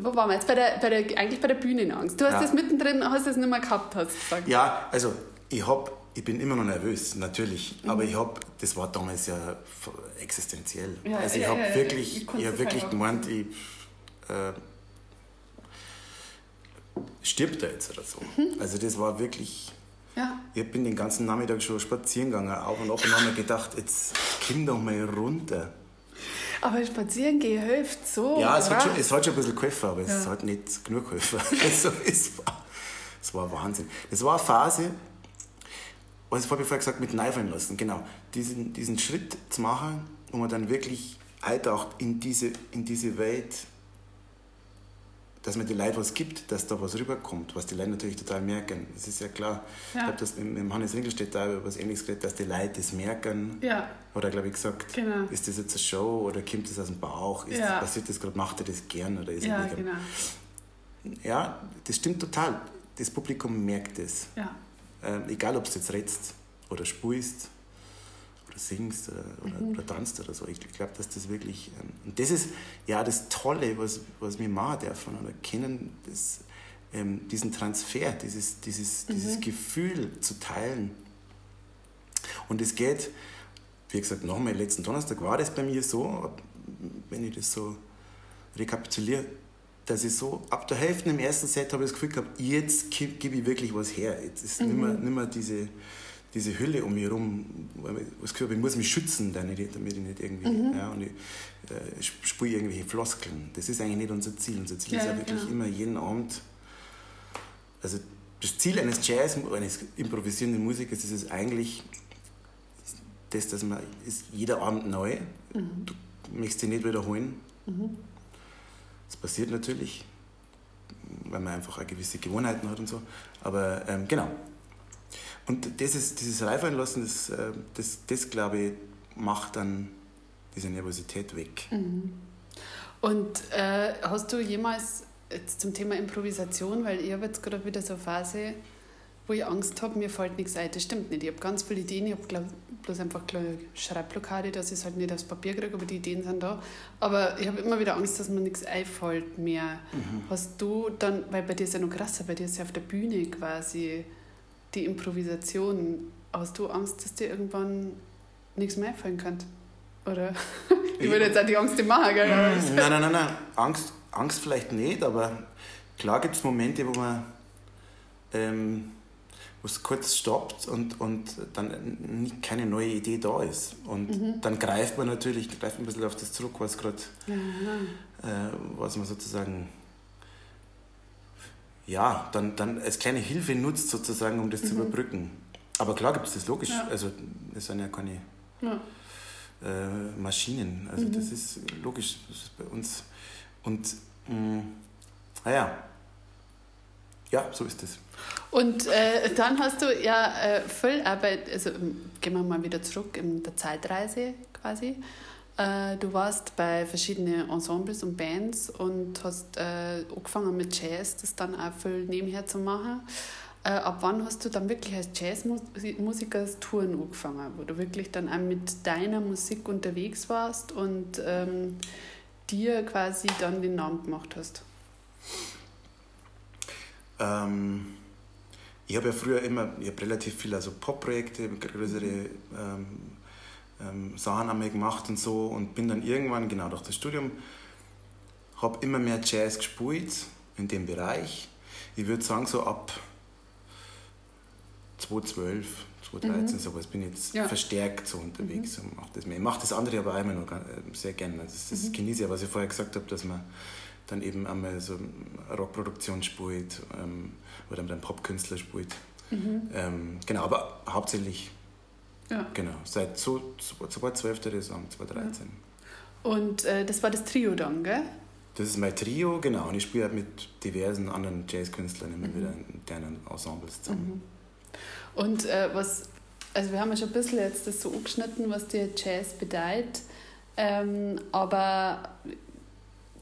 wo waren wir jetzt? Bei der, bei der, eigentlich bei der Bühnenangst. Du hast ja. das mittendrin, hast das nicht mehr gehabt, hast du gesagt. Ja, also ich hab, ich bin immer noch nervös, natürlich. Mhm. Aber ich habe, das war damals ja existenziell. Ja, also ich ja, habe wirklich, ich, ich hab wirklich gemeint, ich, äh, stirbt er jetzt oder so. Mhm. Also das war wirklich... Ja. Ich bin den ganzen Nachmittag schon spazieren gegangen, auf und ab und habe mir gedacht, jetzt komm doch mal runter. Aber spazieren gehen hilft so. Ja, es hat, schon, es hat schon ein bisschen geholfen, aber ja. es hat nicht genug geholfen. Also es, war, es war Wahnsinn. Es war eine Phase, was ich vorher gesagt mit Neifallen lassen, genau. Diesen, diesen Schritt zu machen, wo man dann wirklich eintaucht in diese, in diese Welt dass man die Leute was gibt, dass da was rüberkommt, was die Leute natürlich total merken. Das ist ja klar. Ja. Ich glaube, dass mit, mit Hannes Ringelstedt da über was Ähnliches geredet, dass die Leute das merken. Ja. Oder glaube ich gesagt, genau. ist das jetzt eine Show oder kommt das aus dem Bauch? Ist ja. das, passiert das gerade, macht er das gern oder ist ja, genau. Ja, das stimmt total. Das Publikum merkt es. Ja. Ähm, egal, ob es jetzt redst oder spulst oder singst oder, oder, mhm. oder tanzt oder so. Ich glaube, dass das wirklich. Ähm, und das ist ja das Tolle, was, was wir machen dürfen oder kennen, das, ähm, diesen Transfer, dieses, dieses, mhm. dieses Gefühl zu teilen. Und es geht, wie gesagt, nochmal, letzten Donnerstag war das bei mir so, wenn ich das so rekapituliere, dass ich so ab der Hälfte im ersten Set habe ich das Gefühl gehabt, jetzt gebe ich wirklich was her. Jetzt ist mhm. nicht, mehr, nicht mehr diese diese Hülle um mich herum, ich muss mich schützen, damit ich nicht irgendwie, mhm. ja, und ich äh, spüre irgendwelche Floskeln. Das ist eigentlich nicht unser Ziel. Unser Ziel ja, ist ja wirklich genau. immer jeden Abend, also das Ziel eines Jazz, eines improvisierenden Musikers ist es eigentlich, das, dass man ist jeder Abend neu. Mhm. Du möchtest dich nicht wiederholen. Mhm. Das passiert natürlich, weil man einfach eine gewisse Gewohnheiten hat und so. Aber ähm, genau, und das ist, dieses Reifeinlassen, das, äh, das, das glaube ich, macht dann diese Nervosität weg. Mhm. Und äh, hast du jemals jetzt zum Thema Improvisation, weil ich habe jetzt gerade wieder so eine Phase, wo ich Angst habe, mir fällt nichts ein. Das stimmt nicht. Ich habe ganz viele Ideen, ich habe bloß einfach eine Schreibblockade, dass ich es halt nicht aufs Papier kriege, aber die Ideen sind da. Aber ich habe immer wieder Angst, dass mir nichts einfällt mehr. Mhm. Hast du dann, weil bei dir ist ja noch krasser, bei dir ist ja auf der Bühne quasi die Improvisation. Hast du Angst, dass dir irgendwann nichts mehr einfallen könnte? Oder? ich würde jetzt auch die Angst machen, gell? Nein, nein, nein, nein. Angst, Angst vielleicht nicht, aber klar gibt es Momente, wo man ähm, es kurz stoppt und, und dann keine neue Idee da ist. Und mhm. dann greift man natürlich, greift ein bisschen auf das zurück, was gerade, äh, was man sozusagen ja, dann, dann als kleine Hilfe nutzt sozusagen, um das mhm. zu überbrücken. Aber klar gibt es das logisch. Ja. Also das sind ja keine ja. Äh, Maschinen. Also mhm. das ist logisch das ist bei uns. Und naja, mm, ja, so ist es. Und äh, dann hast du ja äh, viel Arbeit, also gehen wir mal wieder zurück in der Zeitreise quasi. Äh, du warst bei verschiedenen Ensembles und Bands und hast äh, angefangen mit Jazz, das dann auch viel nebenher zu machen. Äh, ab wann hast du dann wirklich als Jazzmusiker Touren angefangen, wo du wirklich dann auch mit deiner Musik unterwegs warst und ähm, dir quasi dann den Namen gemacht hast? Ähm, ich habe ja früher immer, ich habe relativ viele also Pop-Projekte, größere ähm, ähm, Sachen einmal gemacht und so und bin dann irgendwann, genau durch das Studium, habe immer mehr Jazz gespielt in dem Bereich. Ich würde sagen, so ab 2012, 2013, mhm. sowas bin ich jetzt ja. verstärkt so unterwegs mhm. und mache das mehr. Ich mache das andere aber immer noch äh, sehr gerne. Also das, das mhm. genieße ich, was ich vorher gesagt habe, dass man dann eben einmal so Rockproduktion spielt ähm, oder mit einem Popkünstler spielt. Mhm. Ähm, genau, aber hauptsächlich ja. Genau, seit 2012. Saison, 2013. Und äh, das war das Trio dann, gell? Das ist mein Trio, genau. Und ich spiele halt mit diversen anderen Jazzkünstlern immer mhm. wieder in deren Ensembles zusammen. Mhm. Und äh, was, also wir haben ja schon ein bisschen jetzt das so angeschnitten, was dir Jazz bedeutet. Ähm, aber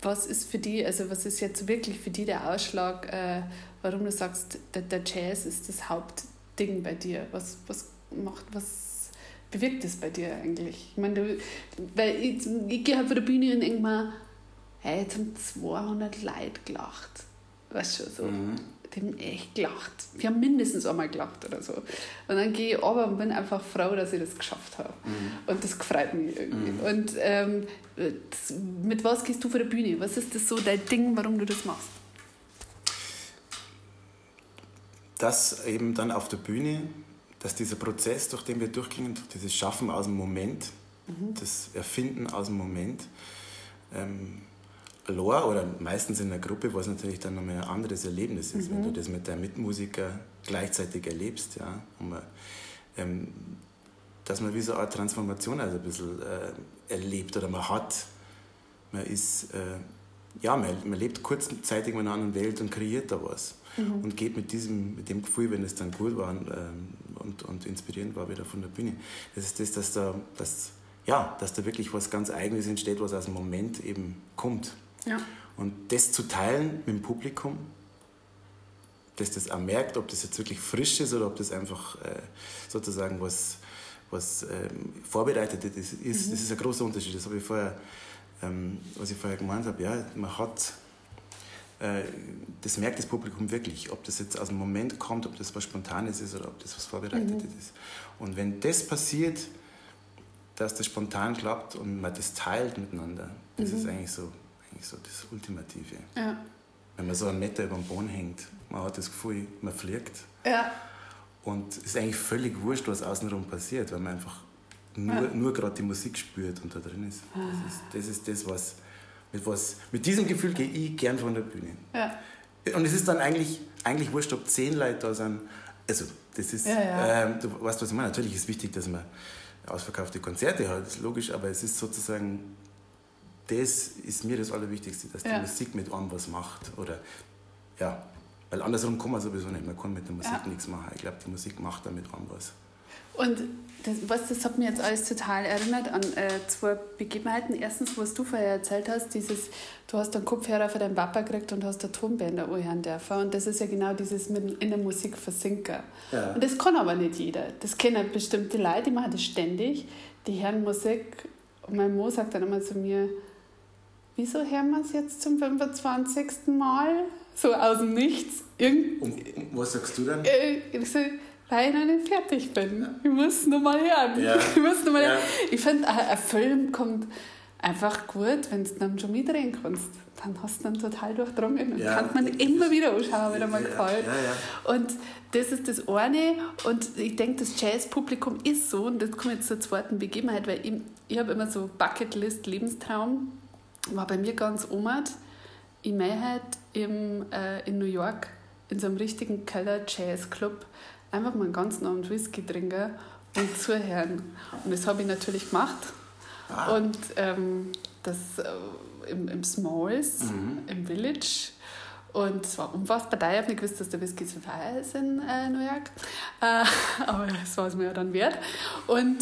was ist für die, also was ist jetzt wirklich für die der Ausschlag, äh, warum du sagst, der, der Jazz ist das Hauptding bei dir? Was, was macht, was bewirkt das bei dir eigentlich? Ich meine, du, weil ich, ich gehe halt von der Bühne und denke mir, hey, jetzt haben 200 Leute gelacht. Weißt du, so. Mhm. Die haben echt gelacht. Wir haben mindestens einmal gelacht oder so. Und dann gehe ich runter und bin einfach froh, dass ich das geschafft habe. Mhm. Und das freut mich irgendwie. Mhm. Und ähm, das, mit was gehst du vor der Bühne? Was ist das so dein Ding, warum du das machst? dass eben dann auf der Bühne, dass dieser Prozess, durch den wir durchgingen, dieses Schaffen aus dem Moment, mhm. das Erfinden aus dem Moment, ähm, allein oder meistens in einer Gruppe, was natürlich dann nochmal ein anderes Erlebnis ist, mhm. wenn du das mit deinem Mitmusiker gleichzeitig erlebst, ja, man, ähm, dass man wie so eine Art Transformation also ein bisschen äh, erlebt oder man hat, man ist, äh, ja, man, man lebt kurzzeitig in einer anderen Welt und kreiert da was mhm. und geht mit diesem, mit dem Gefühl, wenn es dann gut war und, ähm, und, und inspirierend war, wieder von der Bühne. Das ist das, dass da, dass, ja, dass da wirklich was ganz Eigenes entsteht, was aus dem Moment eben kommt. Ja. Und das zu teilen mit dem Publikum, dass das auch merkt, ob das jetzt wirklich frisch ist oder ob das einfach äh, sozusagen was, was ähm, vorbereitet ist, ist mhm. das ist ein großer Unterschied. Das habe ich vorher, ähm, was ich vorher gemeint habe. Ja, man hat, äh, das merkt das Publikum wirklich, ob das jetzt aus dem Moment kommt, ob das was Spontanes ist oder ob das was Vorbereitetes mhm. ist. Und wenn das passiert, dass das spontan klappt und man das teilt miteinander, das mhm. ist eigentlich so eigentlich so das Ultimative. Ja. Wenn man so einen Meter über dem Boden hängt, man hat das Gefühl, man fliegt. Ja. Und es ist eigentlich völlig wurscht, was außenrum passiert, weil man einfach nur, ja. nur gerade die Musik spürt und da drin ist. Das ah. ist das, ist das was, mit was. Mit diesem Gefühl gehe ich gern von der Bühne. Ja. Und es ist dann eigentlich, eigentlich wurscht, ob zehn Leute da sind. Also, das ist, ja, ja. Ähm, du weißt, was ich meine. Natürlich ist es wichtig, dass man ausverkaufte Konzerte hat, das ist logisch, aber es ist sozusagen das ist mir das Allerwichtigste, dass die Musik mit einem was macht. Oder, ja, weil andersrum kann man sowieso nicht. Man kann mit der Musik nichts machen. Ich glaube, die Musik macht damit einem was. Und das, was, das hat mich jetzt alles total erinnert an äh, zwei Begebenheiten. Erstens, was du vorher erzählt hast, dieses, du hast einen Kopfhörer für deinen Papa gekriegt und hast eine Tonbänder anhören dürfen. Und das ist ja genau dieses mit in der Musik versinken. Ja. Und das kann aber nicht jeder. Das kennen bestimmte Leute, die machen das ständig. Die hören Musik. Und mein Mo sagt dann immer zu mir, wieso hören wir es jetzt zum 25. Mal? So aus dem Nichts. Irgend und was sagst du dann? Äh, so, weil ich noch nicht fertig bin. Ja. Ich muss nur mal hören. Ja. Nur mal ja. ich finde, ein Film kommt einfach gut, wenn du dann schon mitdrehen kannst. Dann hast du dann total durchdrungen und ja. kann man immer wieder anschauen, wenn er mal gefällt. Ja, ja. Und das ist das eine. Und ich denke, das Jazzpublikum ist so, und das kommt jetzt zur zweiten Begebenheit, weil ich, ich habe immer so Bucketlist, Lebenstraum war bei mir ganz umert. Ich möchte halt im, äh, in New York in so einem richtigen Keller Jazz Club einfach mal einen ganzen Abend Whisky trinken und zuhören. Und das habe ich natürlich gemacht. Ah. Und ähm, das äh, im, im Smalls, mhm. im Village. Und es war unfassbar teuer. Ich habe nicht gewusst, dass der Whisky so teuer ist in äh, New York. Äh, aber das war es mir ja dann wert. Und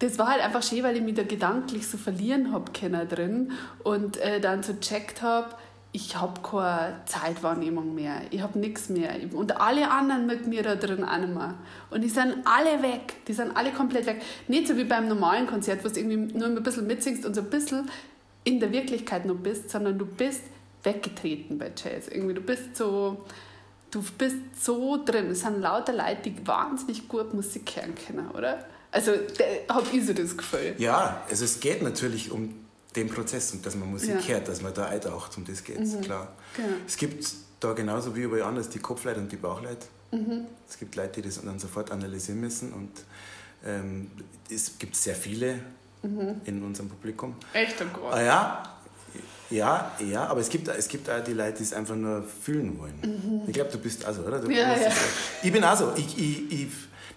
das war halt einfach schön, weil ich mich da gedanklich so verlieren habe können drin und äh, dann so checkt habe, ich habe keine Zeitwahrnehmung mehr, ich habe nichts mehr. Und alle anderen mit mir da drin auch nicht mehr. Und die sind alle weg, die sind alle komplett weg. Nicht so wie beim normalen Konzert, wo du irgendwie nur ein bisschen mitsingst und so ein bisschen in der Wirklichkeit noch bist, sondern du bist weggetreten bei Jazz. Irgendwie, du bist so, du bist so drin. Es sind lauter Leute, die wahnsinnig gut Musik hören können, oder? Also habe ich so das Gefühl. Ja, also es geht natürlich um den Prozess und dass man Musik ja. hört, dass man da eintaucht, um das geht es, mhm. klar. Genau. Es gibt da genauso wie überall anders die Kopfleute und die Bauchleute. Mhm. Es gibt Leute, die das dann sofort analysieren müssen und ähm, es gibt sehr viele mhm. in unserem Publikum. Echt? Oh ah, ja, ja, ja, aber es gibt, es gibt auch die Leute, die es einfach nur fühlen wollen. Mhm. Ich glaube, du bist also, oder? Du ja, ja. Ich bin also. Ich, ich, ich,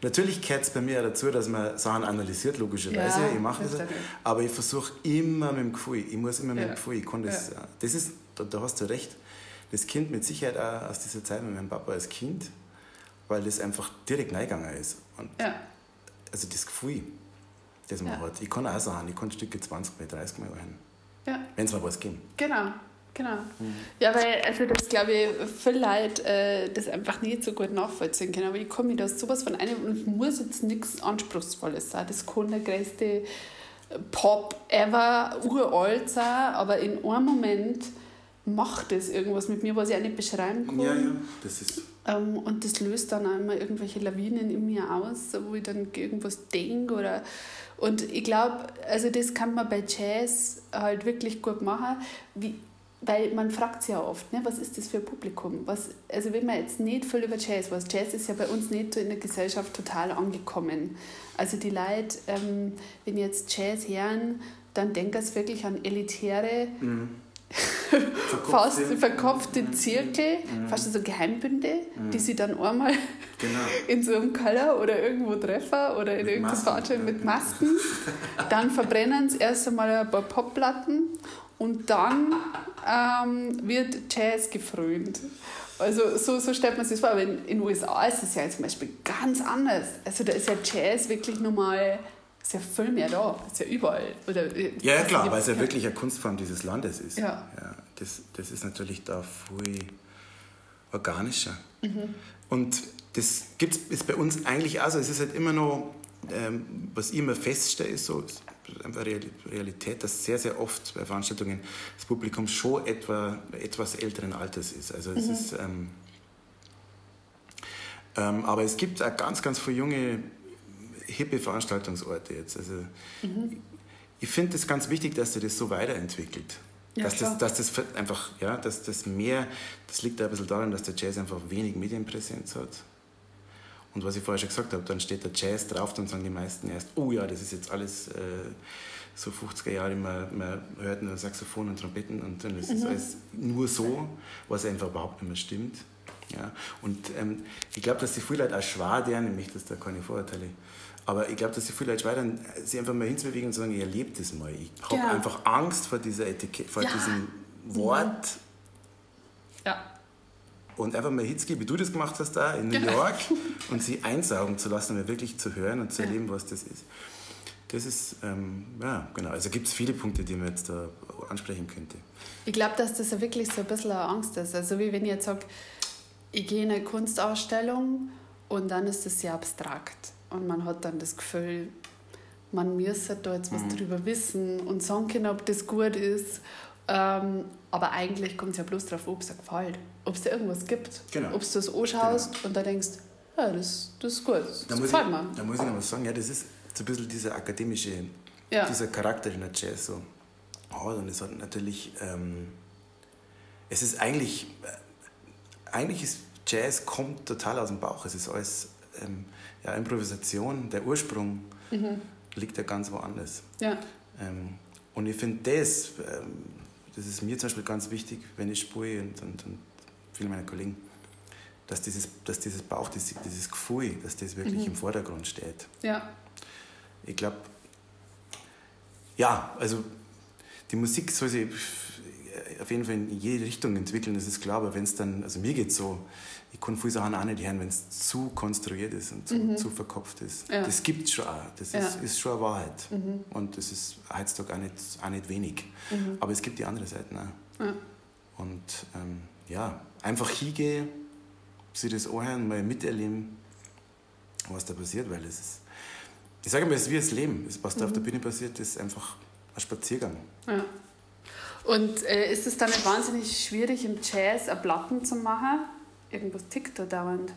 Natürlich gehört es bei mir dazu, dass man Sachen analysiert, logischerweise. Ja, ich mache das. Aber ich versuche immer mit dem Gefühl. Ich muss immer mit dem Gefühl. Ich kann das, das ist, da, da, hast du recht. Das Kind mit Sicherheit auch aus dieser Zeit mit meinem Papa als Kind, weil das einfach direkt reingegangen ist. Und. Also das Gefühl, das man hat. Ich kann auch sagen, ich kann Stücke 20 mal, 30 Mal hören. Ja. Wenn es mal was gibt. Genau. Genau. Mhm. Ja, weil also das glaube ich, viele Leute äh, das einfach nicht so gut nachvollziehen können. Aber ich komme mir da sowas von einem und muss jetzt nichts Anspruchsvolles sein. Das kann der größte Pop ever, uralt sein, aber in einem Moment macht das irgendwas mit mir, was ich auch nicht beschreiben kann. Ja, ja, das ist. Ähm, und das löst dann einmal irgendwelche Lawinen in mir aus, wo ich dann irgendwas denke oder und ich glaube, also das kann man bei Jazz halt wirklich gut machen. Wie, weil man fragt sich ja oft, ne, was ist das für ein Publikum? Was, also wenn man jetzt nicht viel über Jazz weiß, Jazz ist ja bei uns nicht in der Gesellschaft total angekommen. Also die Leute, ähm, wenn jetzt Jazz hören, dann denken sie wirklich an elitäre, mhm. fast verkopfte mhm. Zirkel, mhm. fast so Geheimbünde, mhm. die sie dann einmal genau. in so einem Keller oder irgendwo treffen oder in irgendeiner Veranstaltung mit Masken. Dann verbrennen sie erst einmal ein paar Popplatten und dann ähm, wird Jazz gefrönt. Also so, so stellt man sich das vor. Aber in den USA ist es ja zum Beispiel ganz anders. Also da ist ja Jazz wirklich nochmal ist ja viel mehr da, ist ja überall. Oder, äh, ja, ja klar, weil es ja wirklich eine Kunstform dieses Landes ist. Ja. ja das, das ist natürlich da viel organischer. Mhm. Und das gibt's, ist bei uns eigentlich auch so. Es ist halt immer noch, ähm, was ich immer feststelle, ist so, einfach Realität, dass sehr, sehr oft bei Veranstaltungen das Publikum schon etwa etwas älteren Alters ist. Also es mhm. ist, ähm, ähm, aber es gibt auch ganz, ganz viele junge, hippe Veranstaltungsorte jetzt. Also mhm. ich finde es ganz wichtig, dass sich das so weiterentwickelt. Ja, dass, das, dass das einfach, ja, dass das mehr, das liegt da ein bisschen daran, dass der Jazz einfach wenig Medienpräsenz hat. Und was ich vorher schon gesagt habe, dann steht der Jazz drauf, dann sagen die meisten erst, oh ja, das ist jetzt alles äh, so 50er Jahre, man, man hört nur Saxophon und Trompeten und dann ist es mhm. alles nur so, was einfach überhaupt nicht mehr stimmt. Ja? Und ähm, ich glaube, dass die viele Leute auch schwer deren, nämlich dass da keine Vorurteile, aber ich glaube, dass die viele Leute schwer deren, sich einfach mal hinzubewegen und sagen, ich erlebe das mal. Ich habe ja. einfach Angst vor dieser Etikette, vor ja. diesem Wort. Ja und einfach mal geben, wie du das gemacht hast da in New York und sie einsaugen zu lassen und wirklich zu hören und zu erleben, was das ist. Das ist, ähm, ja, genau. Also gibt es viele Punkte, die man jetzt da ansprechen könnte. Ich glaube, dass das ja wirklich so ein bisschen eine Angst ist. Also wie wenn ich jetzt sage, ich gehe in eine Kunstausstellung und dann ist das sehr abstrakt. Und man hat dann das Gefühl, man müsste da jetzt was mhm. drüber wissen und sagen können, ob das gut ist. Ähm, aber eigentlich kommt es ja bloß darauf, ob es dir gefällt. Ob es dir irgendwas gibt. Genau. Ob du das anschaust genau. und da denkst, ja, das, das ist gut, das da gefällt mir. Da muss ich noch was sagen, ja, das ist so ein bisschen dieser akademische, ja. dieser Charakter in der Jazz so. Oh, und es hat natürlich, ähm, es ist eigentlich, äh, eigentlich ist Jazz kommt total aus dem Bauch. Es ist alles ähm, ja, Improvisation, der Ursprung mhm. liegt ja ganz woanders. Ja. Ähm, und ich finde das, ähm, das ist mir zum Beispiel ganz wichtig, wenn ich spiele und, und, und viele meiner Kollegen, dass dieses, dass dieses Bauch, dieses, dieses Gefühl, dass das wirklich mhm. im Vordergrund steht. Ja. Ich glaube, ja, also die Musik soll sich auf jeden Fall in jede Richtung entwickeln, das ist klar, aber wenn es dann, also mir geht so, ich kann viele Sachen auch nicht hören, wenn es zu konstruiert ist und zu, mhm. zu verkopft ist. Ja. Das gibt es schon auch. Das ja. ist, ist schon eine Wahrheit. Mhm. Und das ist heutzutage auch nicht, auch nicht wenig. Mhm. Aber es gibt die andere Seite auch. Ja. Und ähm, ja, einfach hingehen, sich das anhören, mal miterleben, was da passiert, weil es ist, ich sage mal, es ist wie das Leben. was da auf der mhm. Bühne passiert, ist einfach ein Spaziergang. Ja. Und äh, ist es dann nicht wahnsinnig schwierig, im Jazz eine Platten zu machen? Irgendwas tickt da dauernd.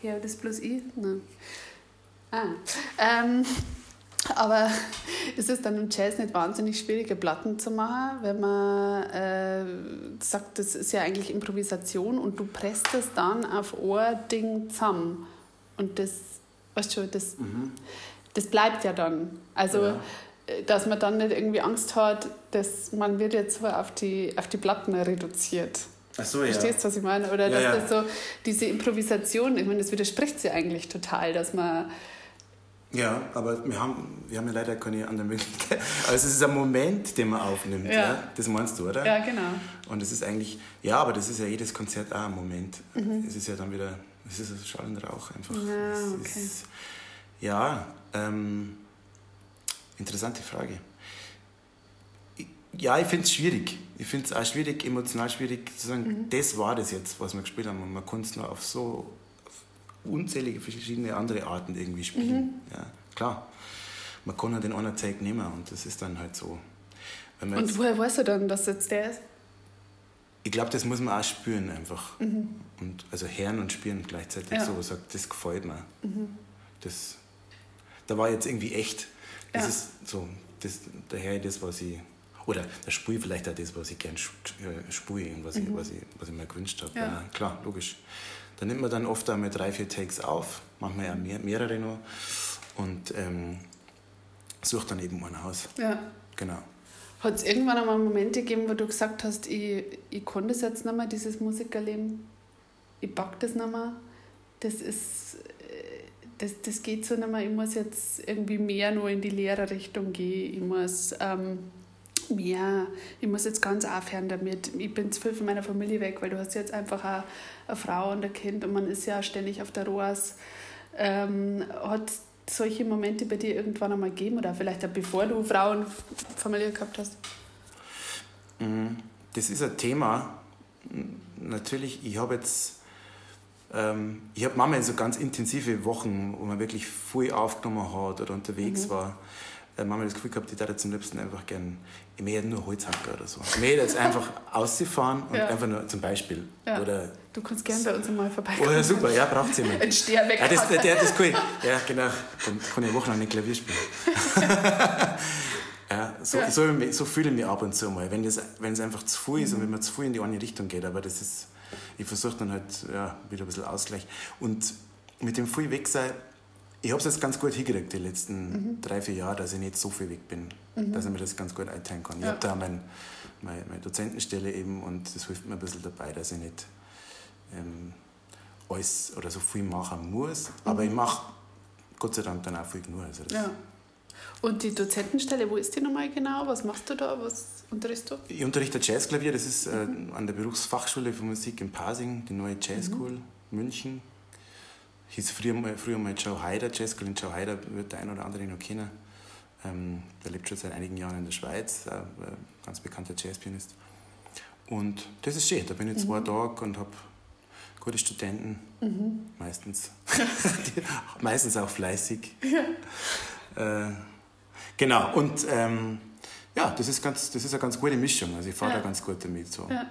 Hier, das plus I? Nein. Ah. Ähm, aber ist es dann im Jazz nicht wahnsinnig schwierige Platten zu machen, wenn man äh, sagt, das ist ja eigentlich Improvisation und du presst es dann auf ein Ding zusammen. Und das, weißt du, das, mhm. das bleibt ja dann. Also, ja. Äh, dass man dann nicht irgendwie Angst hat, dass man wird jetzt so auf die, auf die Platten reduziert. Ach so, ja. Verstehst du, was ich meine? Oder ja, dass das so, diese Improvisation, ich meine, das widerspricht sie eigentlich total, dass man ja, aber wir haben, wir haben ja leider keine andere Möglichkeit. Also es ist ein Moment, den man aufnimmt. Ja. ja. Das meinst du, oder? Ja, genau. Und es ist eigentlich, ja, aber das ist ja jedes Konzert auch ein Moment. Mhm. Es ist ja dann wieder, es ist ein Schall und Rauch einfach. Ja, okay. Ist, ja ähm, interessante Frage. Ja, ich finde es schwierig. Ich finde es auch schwierig, emotional schwierig zu sagen, mhm. das war das jetzt, was wir gespielt haben. Und man konnte es nur auf so unzählige verschiedene andere Arten irgendwie spielen. Mhm. Ja, klar. Man kann halt den einer Zeit nehmen und das ist dann halt so. und woher weißt du dann, dass jetzt der ist? Ich glaube, das muss man auch spüren einfach. Mhm. Und, also hören und spüren gleichzeitig ja. so, sagt, das gefällt mir. Mhm. Das, da war jetzt irgendwie echt. Das ja. ist so, das, daher das, was ich. Oder spule ich vielleicht auch das, was ich gerne äh, spule und was, mhm. ich, was, ich, was ich mir gewünscht habe. Ja. ja. klar, logisch. Da nimmt man dann oft einmal drei, vier Takes auf, manchmal ja mehr, mehrere noch und ähm, sucht dann eben einen aus. Ja. Genau. Hat es irgendwann einmal Momente gegeben, wo du gesagt hast, ich, ich konnte das jetzt nicht mehr, dieses Musikerleben, ich pack das nicht mehr, das ist, äh, das, das geht so nicht mehr, ich muss jetzt irgendwie mehr nur in die Lehrerrichtung gehen, ich muss ähm, mehr, ich muss jetzt ganz aufhören damit, ich bin zu viel von meiner Familie weg, weil du hast jetzt einfach eine, eine Frau und ein Kind und man ist ja ständig auf der Roas. Ähm, hat solche Momente bei dir irgendwann einmal gegeben oder vielleicht auch bevor du Frau und Familie gehabt hast? Mm, das ist ein Thema. Natürlich, ich habe jetzt ähm, ich habe manchmal so ganz intensive Wochen, wo man wirklich viel aufgenommen hat oder unterwegs mhm. war. Äh, manchmal das Gefühl gehabt, ich würde zum liebsten einfach gerne, ich möchte nur Holzhacker oder so. Ich möchte jetzt einfach ausfahren und ja. einfach nur zum Beispiel. Ja. Oder du kannst gerne bei uns einmal vorbeikommen. Oh, ja, super, ja, braucht es jemand. Ein weg. Ja, das, der, der, das ist cool. Ja, genau. Dann kann ich wochenlang nicht Klavier spielen. ja, so, ja. So, so fühle ich mich ab und zu mal, wenn es wenn einfach zu viel ist mhm. und wenn man zu viel in die eine Richtung geht. Aber das ist, ich versuche dann halt ja, wieder ein bisschen Ausgleich. Und mit dem viel weg sein, ich habe es jetzt ganz gut hingekriegt, die letzten mhm. drei, vier Jahre, dass ich nicht so viel weg bin, mhm. dass ich mir das ganz gut einteilen kann. Ja. Ich habe da mein, meine, meine Dozentenstelle eben und das hilft mir ein bisschen dabei, dass ich nicht ähm, alles oder so viel machen muss. Mhm. Aber ich mache Gott sei Dank dann auch viel genug. Also ja. Und die Dozentenstelle, wo ist die nochmal genau? Was machst du da? Was unterrichtest du? Ich unterrichte Jazzklavier, das ist äh, mhm. an der Berufsfachschule für Musik in Pasing, die neue Jazz School mhm. München hieß früher mal, früher mal Joe Heider, Jazz Colin Joe Heider wird der ein oder andere noch kennen. Ähm, der lebt schon seit einigen Jahren in der Schweiz, äh, ganz bekannter Jazzpianist. Und das ist schön, da bin ich mhm. zwei Tage und habe gute Studenten, mhm. meistens. meistens auch fleißig. Ja. Äh, genau, und ähm, ja, das ist, ganz, das ist eine ganz gute Mischung. Also ich fahre ja. da ganz gut damit. So. Ja.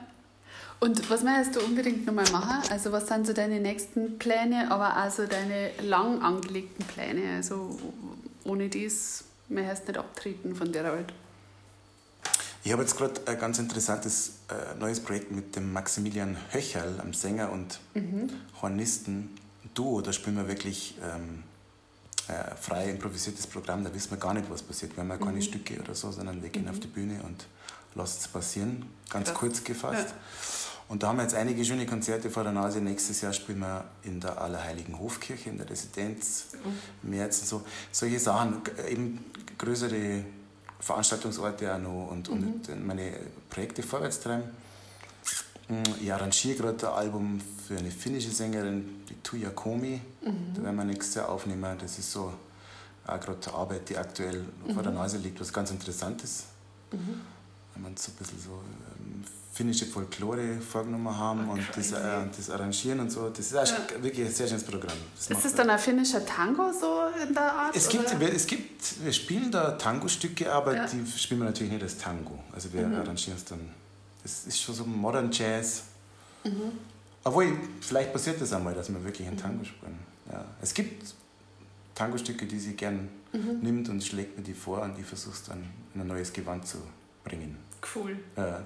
Und was möchtest du unbedingt nochmal machen? Also was sind so deine nächsten Pläne, aber auch so deine lang angelegten Pläne? Also ohne dies möchtest du nicht abtreten von der Welt. Ich habe jetzt gerade ein ganz interessantes äh, neues Projekt mit dem Maximilian Höcherl, einem Sänger und mhm. Hornisten. Duo, da spielen wir wirklich ähm, äh, frei improvisiertes Programm. Da wissen wir gar nicht, was passiert. Wir haben ja keine mhm. Stücke oder so, sondern wir gehen mhm. auf die Bühne und lassen es passieren. Ganz Krass. kurz gefasst. Ja. Und da haben wir jetzt einige schöne Konzerte vor der Nase. Nächstes Jahr spielen wir in der Allerheiligen Hofkirche, in der Residenz, im März und so. Solche Sachen, eben größere Veranstaltungsorte auch noch und, mhm. und meine Projekte vorwärts treiben. Mm, ich arrangiere gerade ein Album für eine finnische Sängerin, die Tuija Komi. Mhm. Da werden wir nächstes Jahr aufnehmen. Das ist so auch gerade Arbeit, die aktuell mhm. vor der mhm. Nase liegt, was ganz interessant ist. Mhm. Wenn man so ein bisschen so ähm, finnische Folklore vorgenommen haben oh, und das, äh, das Arrangieren und so. Das ist ja. wirklich ein sehr schönes Programm. Das ist es dann ein finnischer Tango so in der Art? Es gibt, wir, es gibt, wir spielen da Tango-Stücke, aber ja. die spielen wir natürlich nicht als Tango. Also wir mhm. arrangieren es dann. Das ist schon so Modern Jazz. Mhm. Obwohl, vielleicht passiert das einmal, dass wir wirklich ein Tango mhm. spielen. Ja. Es gibt Tango-Stücke, die sie gern mhm. nimmt und schlägt mir die vor und ich versuche es dann in ein neues Gewand zu bringen. Cool. Ja.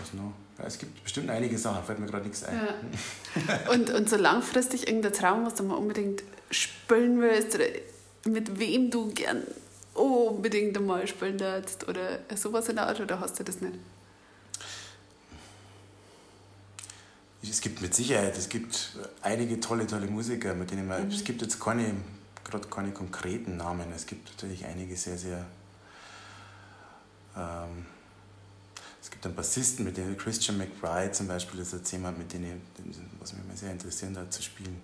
Was noch? Ja, es gibt bestimmt einige Sachen, fällt mir gerade nichts ein. Ja. Und, und so langfristig irgendein Traum, was du mal unbedingt spielen willst oder mit wem du gern unbedingt einmal spielen darfst oder sowas in der Art oder hast du das nicht? Es gibt mit Sicherheit, es gibt einige tolle, tolle Musiker, mit denen man, mhm. es gibt jetzt keine, gerade keine konkreten Namen, es gibt natürlich einige sehr, sehr ähm, einen Bassisten, mit dem Christian McBride zum Beispiel, das ist jemand, mit dem ich, was mich sehr interessiert hat, zu spielen.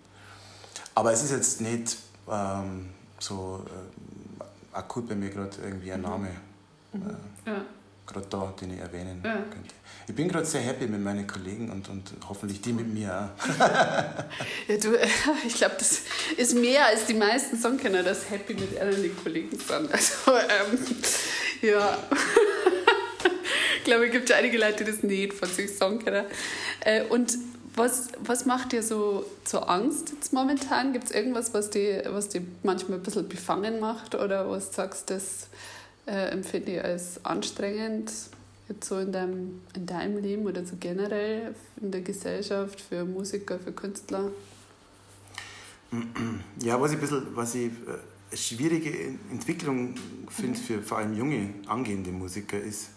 Aber es ist jetzt nicht ähm, so äh, akut bei mir gerade irgendwie ein mhm. Name. Mhm. Äh, ja. Gerade da, den ich erwähnen ja. könnte. Ich bin gerade sehr happy mit meinen Kollegen und, und hoffentlich die mit mir auch. ja, du, ich glaube, das ist mehr als die meisten Songkenner, dass happy mit ihren Kollegen sind. Also, ähm, ja ich glaube, es gibt ja einige Leute, die das nicht von sich sagen können. Äh, und was, was macht dir so, so Angst jetzt momentan? Gibt es irgendwas, was dir was die manchmal ein bisschen befangen macht oder was du sagst, das, äh, empfinde ich als anstrengend, jetzt so in deinem, in deinem Leben oder so generell in der Gesellschaft für Musiker, für Künstler? Ja, was ich, ein bisschen, was ich äh, eine schwierige Entwicklung finde für vor allem junge, angehende Musiker ist,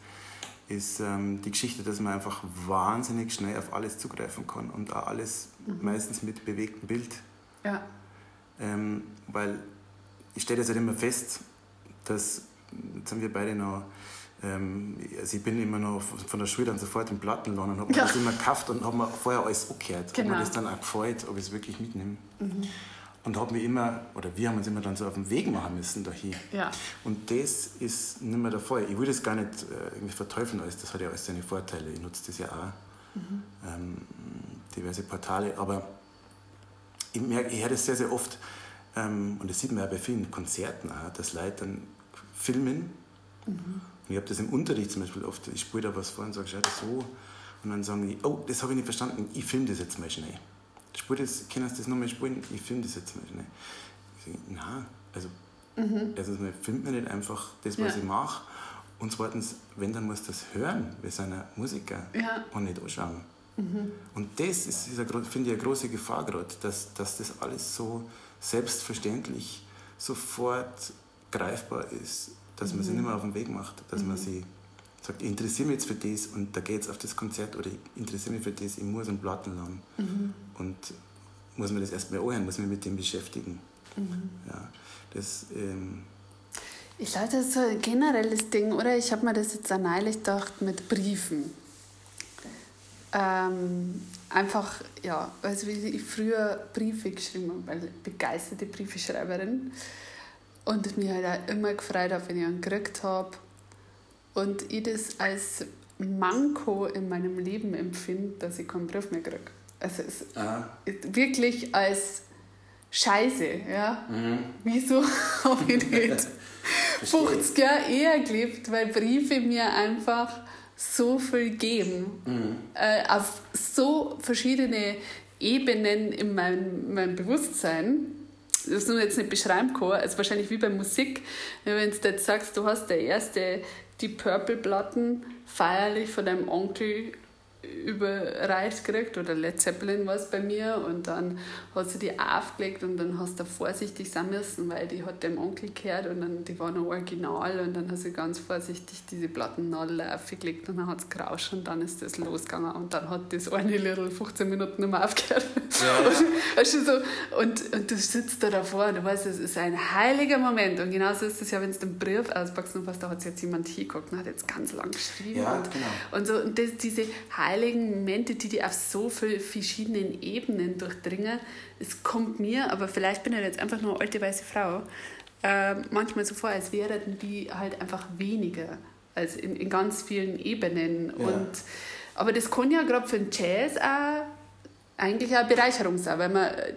ist ähm, die Geschichte, dass man einfach wahnsinnig schnell auf alles zugreifen kann und auch alles mhm. meistens mit bewegtem Bild. Ja. Ähm, weil ich stelle das halt immer fest, dass, jetzt haben wir beide noch, ähm, also ich bin immer noch von der Schule dann sofort im Plattenladen und habe ja. das immer gekauft und habe mir vorher alles angehört, genau. ob mir das dann auch gefällt, ob ich es wirklich mitnehme. Mhm. Und habe mir immer, oder wir haben uns immer dann so auf den Weg machen müssen dahin. Ja. Und das ist nicht mehr der Fall. Ich will das gar nicht äh, irgendwie verteufeln, alles. das hat ja alles seine Vorteile. Ich nutze das ja auch. Mhm. Ähm, diverse Portale, aber ich, merke, ich höre das sehr, sehr oft, ähm, und das sieht man ja bei vielen Konzerten auch, dass Leute dann filmen. Mhm. Und ich habe das im Unterricht zum Beispiel oft, ich spiele da was vor und sage, schau das so. Und dann sagen die, oh, das habe ich nicht verstanden, ich filme das jetzt mal schnell spür das, kannst du das nochmal spielen? Ich filme das jetzt mal. Ne? Ich sage, nein, also mhm. erstens mal filmt man nicht einfach das, was ja. ich mache. Und zweitens, wenn, dann muss das hören. Wir sind ja Musiker ja. und nicht anschauen. Mhm. Und das ist, ist finde ich, eine große Gefahr gerade, dass, dass das alles so selbstverständlich sofort greifbar ist, dass mhm. man sich nicht mehr auf den Weg macht, dass man mhm. Sagt, ich interessiere mich jetzt für das und da geht es auf das Konzert oder ich interessiere mich für das, ich muss einen Platten laden. Mhm. Und muss man das erstmal anhören, muss mich mit dem beschäftigen. Mhm. Ja, das, ähm ich glaube, das ist so ein generelles Ding, oder? Ich habe mir das jetzt auch neulich gedacht mit Briefen. Ähm, einfach, ja, also wie ich früher Briefe geschrieben habe, weil begeisterte Briefeschreiberin. Und mich halt auch immer gefreut habe, wenn ich einen gekriegt habe und ich das als Manko in meinem Leben empfinde, dass ich keinen Brief mehr kriege. Also es ist wirklich als Scheiße, ja. Mhm. Wieso habe ich nicht 50 Jahre eher gelebt, weil Briefe mir einfach so viel geben. Mhm. Äh, auf so verschiedene Ebenen in meinem, meinem Bewusstsein das nur jetzt nicht beschreiben kann, also wahrscheinlich wie bei Musik, wenn du jetzt sagst, du hast der erste die Purple-Platten feierlich von deinem Onkel überreicht gekriegt oder Led Zeppelin war es bei mir und dann hat sie die aufgelegt und dann hast du vorsichtig sein müssen, weil die hat dem Onkel gehört und dann die war noch original und dann hat sie ganz vorsichtig diese Plattennadel aufgelegt und dann hat es gerauscht und dann ist das losgegangen und dann hat das eine Little 15 Minuten nicht mehr aufgehört. Ja. Und, so, und, und du sitzt da davor und du weißt, es ist ein heiliger Moment und genauso ist es ja, wenn du den Brief auspackst und was da hat jetzt jemand hingeguckt und hat jetzt ganz lang geschrieben ja, und, genau. und so und das, diese heiligen Momente, die die auf so vielen verschiedenen Ebenen durchdringen. Es kommt mir, aber vielleicht bin ich jetzt einfach nur eine alte weiße Frau, äh, manchmal so vor, als wären die halt einfach weniger, als in, in ganz vielen Ebenen. Ja. Und, aber das kann ja gerade für den Jazz auch eigentlich eine Bereicherung sein, weil man äh,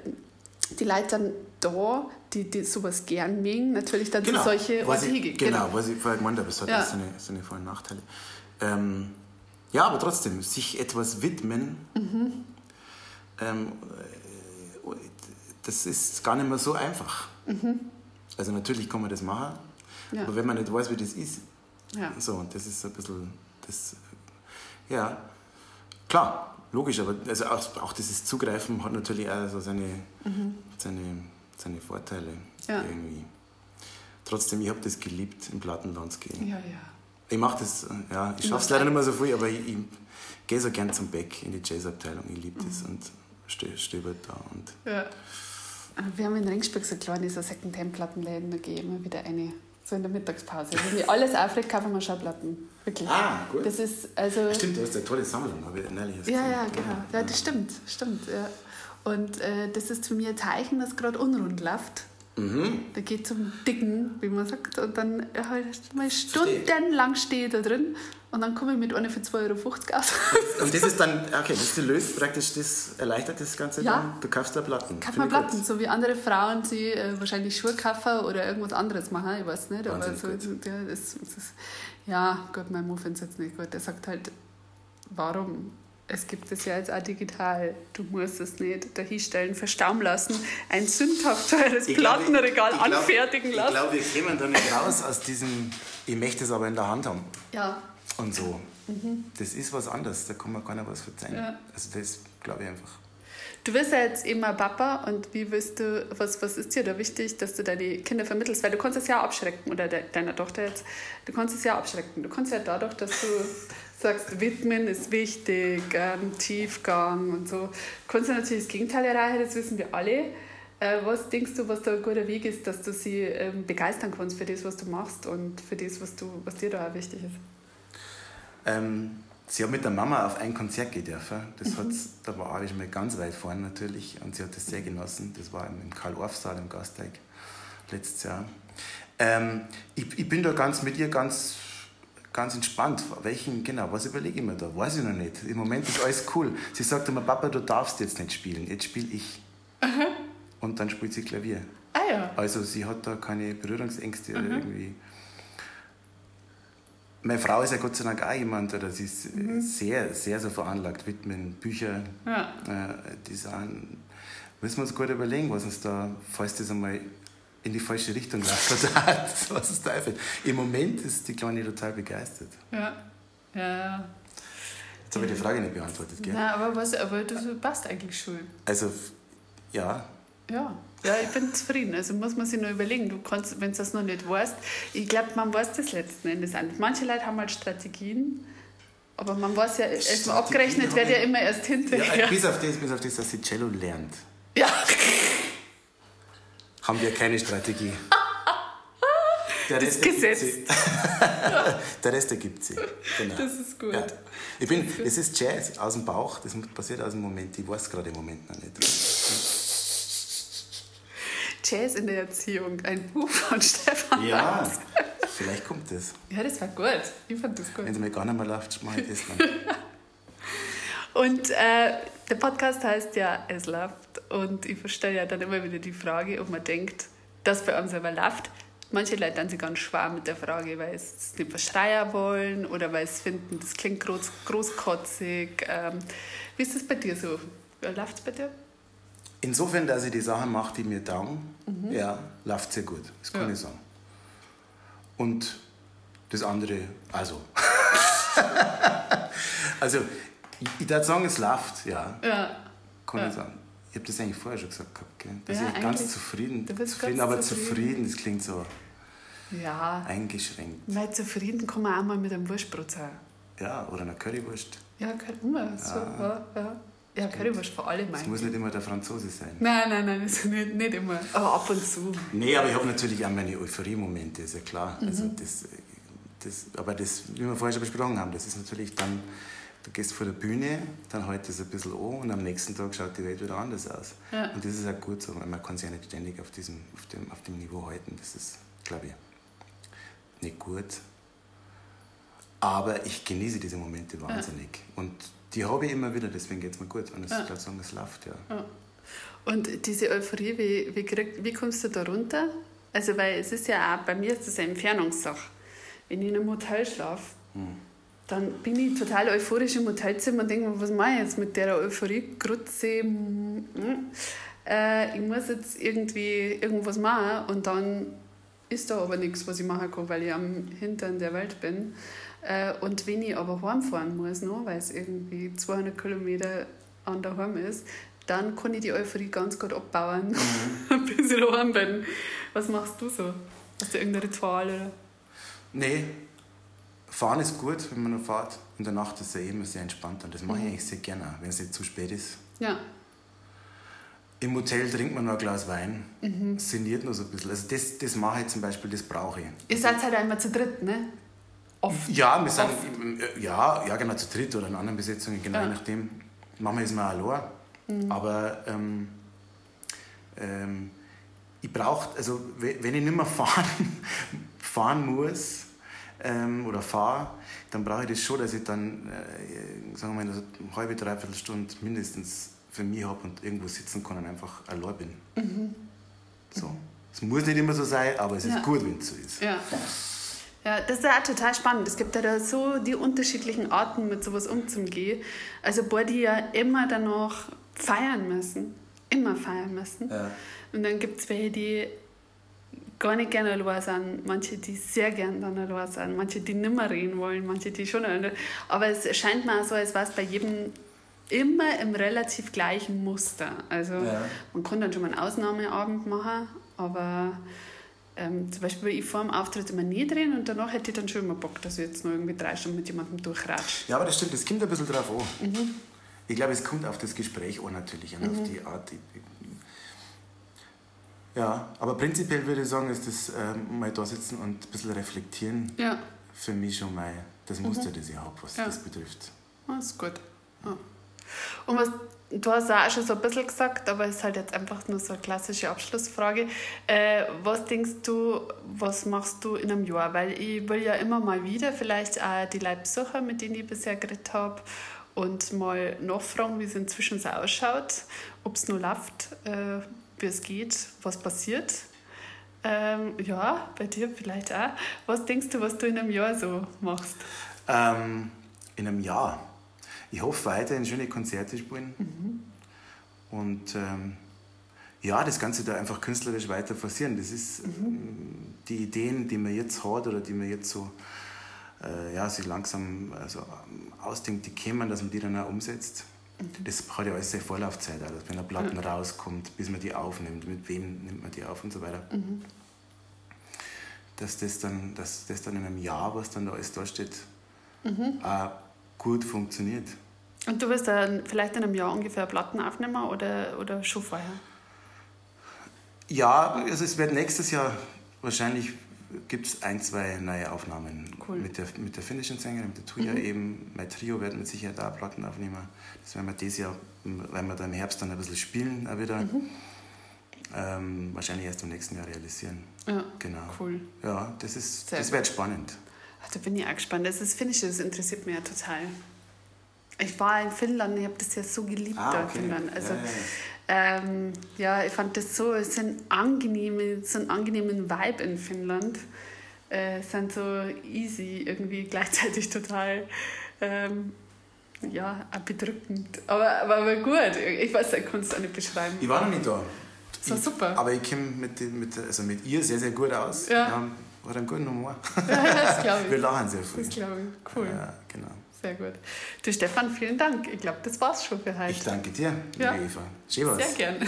die Leute dann da, die, die sowas gern mögen, natürlich dann genau, solche Orte hingehen. Genau, genau, was ich vorher gemeint habe, es hat ja. seine, seine Vor- und Nachteile. Ähm, ja, aber trotzdem, sich etwas widmen, mhm. ähm, das ist gar nicht mehr so einfach. Mhm. Also natürlich kann man das machen, ja. aber wenn man nicht weiß, wie das ist, ja. so, und das ist ein bisschen, das, ja, klar, logisch, aber also auch, auch dieses Zugreifen hat natürlich auch so seine, mhm. seine, seine Vorteile ja. irgendwie. Trotzdem, ich habe das geliebt, im Plattenland zu gehen. Ja, ja. Ich mache das, ja, ich schaffe es leider nicht mehr so viel, aber ich, ich gehe so gern zum Beck in die Jazzabteilung. Ich liebe das mhm. und stöbert da. Und ja. Wir haben in Ringsburg so kleine so Second-Hand-Plattenläden, da gehe ich immer wieder eine. So in der Mittagspause. Wenn ich alles kaufen wir Schallplatten. Wirklich. Ah, gut. Das ist, also stimmt, du hast eine tolle Sammlung, habe ich neulich Ja, ja, genau. Ja, das stimmt, stimmt. Ja. Und äh, das ist für mich ein Zeichen, dass gerade unrund läuft. Mhm. Da geht zum Dicken, wie man sagt. Und dann halt mal stundenlang stehe ich da drin und dann komme ich mit einer für 2,50 Euro aus. und das ist dann, okay, das löst praktisch, das erleichtert das Ganze ja. dann. Du kaufst da Platten. Kauf mal Platten, gut. so wie andere Frauen, die äh, wahrscheinlich Schuhe kaufen oder irgendwas anderes machen, ich weiß nicht. aber so, ja, das, das, ja, Gott, mein Mann findet es jetzt nicht gut. Er sagt halt, warum es gibt es ja jetzt auch digital. Du musst es nicht dahinstellen, verstauen lassen, ein sündhaft teures Plattenregal ich glaub, anfertigen lassen. Ich glaube, wir kämen da nicht raus aus diesem, ich möchte es aber in der Hand haben. Ja. Und so. Mhm. Das ist was anderes, da kann man keiner was verzeihen. Ja. Also das glaube ich einfach. Du wirst ja jetzt immer Papa und wie willst du, was, was ist dir da wichtig, dass du deine Kinder vermittelst? Weil du kannst es ja abschrecken, oder de, deiner Tochter jetzt, du kannst es ja abschrecken. Du kannst ja dadurch, dass du sagst, Widmen ist wichtig, ähm, Tiefgang und so, kannst du natürlich das Gegenteil erreichen, das wissen wir alle. Äh, was denkst du, was da ein guter Weg ist, dass du sie ähm, begeistern kannst für das, was du machst und für das, was, du, was dir da auch wichtig ist? Ähm, sie hat mit der Mama auf ein Konzert gehen dürfen. Das mhm. da war ich mal ganz weit vorne natürlich und sie hat das sehr genossen. Das war im Karl-Orff-Saal im Gasteig letztes Jahr. Ähm, ich, ich bin da ganz mit ihr ganz ganz entspannt. Welchen, genau, was überlege ich mir da? Weiß ich noch nicht. Im Moment ist alles cool. Sie sagt immer, Papa, du darfst jetzt nicht spielen, jetzt spiele ich. Aha. Und dann spielt sie Klavier. Ah ja. Also sie hat da keine Berührungsängste oder irgendwie. Meine Frau ist ja Gott sei Dank auch jemand, oder sie ist mhm. sehr, sehr so veranlagt, widmen, Bücher, ja. äh, Design. Müssen wir uns gut überlegen, was uns da, falls das einmal in die falsche Richtung läuft, was es Teufel. Im Moment ist die Kleine total begeistert. Ja, ja, ja. Jetzt habe ich die Frage nicht beantwortet, gell? Nein, aber, was, aber das passt eigentlich schon. Also, ja. Ja. Ja, ich bin zufrieden. Also muss man sich nur überlegen. Du kannst, wenn du das noch nicht weißt, ich glaube, man weiß das letzten Endes auch nicht. Manche Leute haben halt Strategien, aber man weiß ja, erstmal abgerechnet wird ja immer erst hinterher. Ja, bis auf das, bis auf das, dass sie Cello lernt. Ja. Haben wir keine Strategie. Der Rest das Gesetz. Der Rest ergibt sie. Genau. Das ist gut. Ja. Ich bin, es ist Jazz aus dem Bauch, das passiert aus dem Moment, ich weiß gerade im Moment noch nicht. Jazz in der Erziehung, ein Buch von Stefan Ja, vielleicht kommt das. Ja, das war gut. Ich fand das gut. Wenn es mir gar nicht mehr läuft, mache ich das dann. Und äh, der Podcast heißt ja Es läuft und ich verstehe ja dann immer wieder die Frage, ob man denkt, dass bei uns aber läuft. Manche Leute dann sich ganz schwer mit der Frage, weil sie es nicht verschreien wollen oder weil sie finden, das klingt groß, großkotzig. Ähm, wie ist das bei dir so? Läuft es bei dir? Insofern, dass ich die Sachen mache, die mir taugen, mhm. ja, läuft sehr gut. Das kann ja. ich sagen. Und das andere, also. also, ich, würde sagen, es läuft, ja. Ja. Kann ja. ich sagen. Ich habe das eigentlich vorher schon gesagt gehabt, gell? Dass ja, ich ganz zufrieden, zufrieden ganz aber zufrieden. zufrieden, das klingt so ja. eingeschränkt. Weil zufrieden kann man auch mal mit einem Wurstbrot sein. Ja, oder einer Currywurst. Ja, immer. So, ja. ja. Ja, Currywurst vor allem. Es muss nicht immer der Franzose sein. Nein, nein, nein, das nicht, nicht immer. Aber ab und zu. Nee, aber ich habe natürlich auch meine Euphorie-Momente, ist ja klar. Mhm. Also das, das, aber das, wie wir vorher schon besprochen haben, das ist natürlich dann, du gehst vor der Bühne, dann hält es ein bisschen an und am nächsten Tag schaut die Welt wieder anders aus. Ja. Und das ist auch gut so, weil man kann sich ja nicht ständig auf, diesem, auf, dem, auf dem Niveau halten. Das ist, glaube ich, nicht gut. Aber ich genieße diese Momente wahnsinnig. Ja. Und die habe ich immer wieder, deswegen geht es mir gut. Und ich ja. glaube sagen, es läuft, ja. ja. Und diese Euphorie, wie, wie, krieg, wie kommst du da runter? Also, weil es ist ja auch, bei mir ist das eine Entfernungssache. Wenn ich in einem Hotel schlafe, hm. Dann bin ich total euphorisch im Hotelzimmer und denke mir, was mache ich jetzt mit der Euphorie? Grütze, hm, äh, ich muss jetzt irgendwie irgendwas machen und dann ist da aber nichts, was ich machen kann, weil ich am Hintern der Welt bin. Äh, und wenn ich aber heimfahren muss, noch, weil es irgendwie 200 Kilometer an der Heim ist, dann kann ich die Euphorie ganz gut abbauen, mhm. bis ich daheim bin. Was machst du so? Hast du irgendein Ritual? Oder? Nee, fahren ist gut, wenn man fährt. In der Nacht ist es ja immer sehr entspannt und das mache ich mhm. eigentlich sehr gerne, wenn es nicht zu spät ist. Ja. Im Hotel trinkt man noch ein Glas Wein, mhm. sinniert noch so ein bisschen. Also das, das mache ich zum Beispiel, das brauche ich. Ihr seid halt einmal zu dritt, ne? Oft. Ja, wir sind, ja, ja, genau, zu dritt oder in anderen Besetzungen, genau, ja. nachdem. Manchmal ist man allein. Mhm. Aber ähm, ähm, ich brauche, also wenn ich nicht mehr fahren, fahren muss ähm, oder fahre, dann brauche ich das schon, dass ich dann, äh, sagen wir mal, also eine halbe, dreiviertel Stunde mindestens für mich habe und irgendwo sitzen kann und einfach allein bin. Mhm. So. Es muss nicht immer so sein, aber es ist ja. gut, wenn es so ist. Ja. Ja, das ist ja auch total spannend. Es gibt ja da so die unterschiedlichen Arten, mit sowas umzugehen. Also, boah, die ja immer danach feiern müssen. Immer feiern müssen. Ja. Und dann gibt es welche, die gar nicht gerne allein sind, manche, die sehr gerne dann allein sind, manche, die nicht mehr reden wollen, manche, die schon. Aber es scheint mir auch so, als wäre es bei jedem immer im relativ gleichen Muster. Also ja. man kann dann schon mal einen Ausnahmeabend machen, aber ähm, zum Beispiel ich vor dem Auftritt immer nie drehen und danach hätte ich dann schon immer Bock, dass ich jetzt noch irgendwie drei Stunden mit jemandem durchratsche. Ja, aber das stimmt, das kommt ein bisschen drauf an. Mhm. Ich glaube, es kommt auf das Gespräch an natürlich und mhm. auf die Art. Ja, aber prinzipiell würde ich sagen, ist das ähm, mal da sitzen und ein bisschen reflektieren ja. für mich schon mal das Muster, mhm. das ich habe, was ja. das betrifft. Das ist gut. Ja. Und was, du hast ja auch schon so ein bisschen gesagt, aber es ist halt jetzt einfach nur so eine klassische Abschlussfrage. Äh, was denkst du, was machst du in einem Jahr? Weil ich will ja immer mal wieder vielleicht auch die Leute besuchen, mit denen ich bisher geredet habe und mal nachfragen, wie es inzwischen so ausschaut, ob es nur läuft, äh, wie es geht, was passiert. Ähm, ja, bei dir vielleicht auch. Was denkst du, was du in einem Jahr so machst? Ähm, in einem Jahr? ich hoffe weiterhin schöne Konzerte spielen. Mhm. Und ähm, ja, das Ganze da einfach künstlerisch weiter forcieren. Das ist mhm. Ähm, die Ideen, die man jetzt hat oder die man jetzt so äh, ja, sich langsam also, ausdenkt, die kämen, dass man die dann auch umsetzt. Das hat ja alles seine Vorlaufzeit, also wenn eine Platten mhm. rauskommt, bis man die aufnimmt, mit wem nimmt man die auf und so weiter. Mhm. Dass, das dann, dass das dann in einem Jahr, was dann da alles da steht, mhm. gut funktioniert. Und du wirst dann vielleicht in einem Jahr ungefähr Platten aufnehmen oder, oder schon vorher? Ja, also es wird nächstes Jahr wahrscheinlich gibt es ein, zwei neue Aufnahmen cool. mit, der, mit der finnischen Sängerin, mit der Tuya mhm. eben. Mein Trio wird mit Sicherheit da Platten aufnehmen. Das werden wir dieses Jahr, weil wir da im Herbst dann ein bisschen spielen auch wieder. Mhm. Ähm, wahrscheinlich erst im nächsten Jahr realisieren. Ja, genau. Cool. Ja, das, ist, das wird spannend. Ach, da bin ich auch gespannt. Das ist Finnisch, das interessiert mich ja total. Ich war in Finnland, ich habe das ja so geliebt ah, da in Finnland. Also, ja, ja. Ähm, ja, ich fand das so, es sind angenehme, so einen angenehmen Vibe in Finnland. Äh, sind so easy, irgendwie gleichzeitig total ähm, ja, bedrückend. Aber, aber, aber gut, ich weiß, ich kann es auch nicht beschreiben. Ich war noch nicht da. Das war super. Aber ich komme mit, mit, also mit ihr sehr, sehr gut aus. Ja. War ein guter Humor. Ja, das glaube ich. Wir lachen sehr viel. Das glaube ich. Cool. Ja, genau. Sehr gut. Du Stefan, vielen Dank. Ich glaube, das war's schon für heute. Ich danke dir, ja. Eva. Sehr gerne.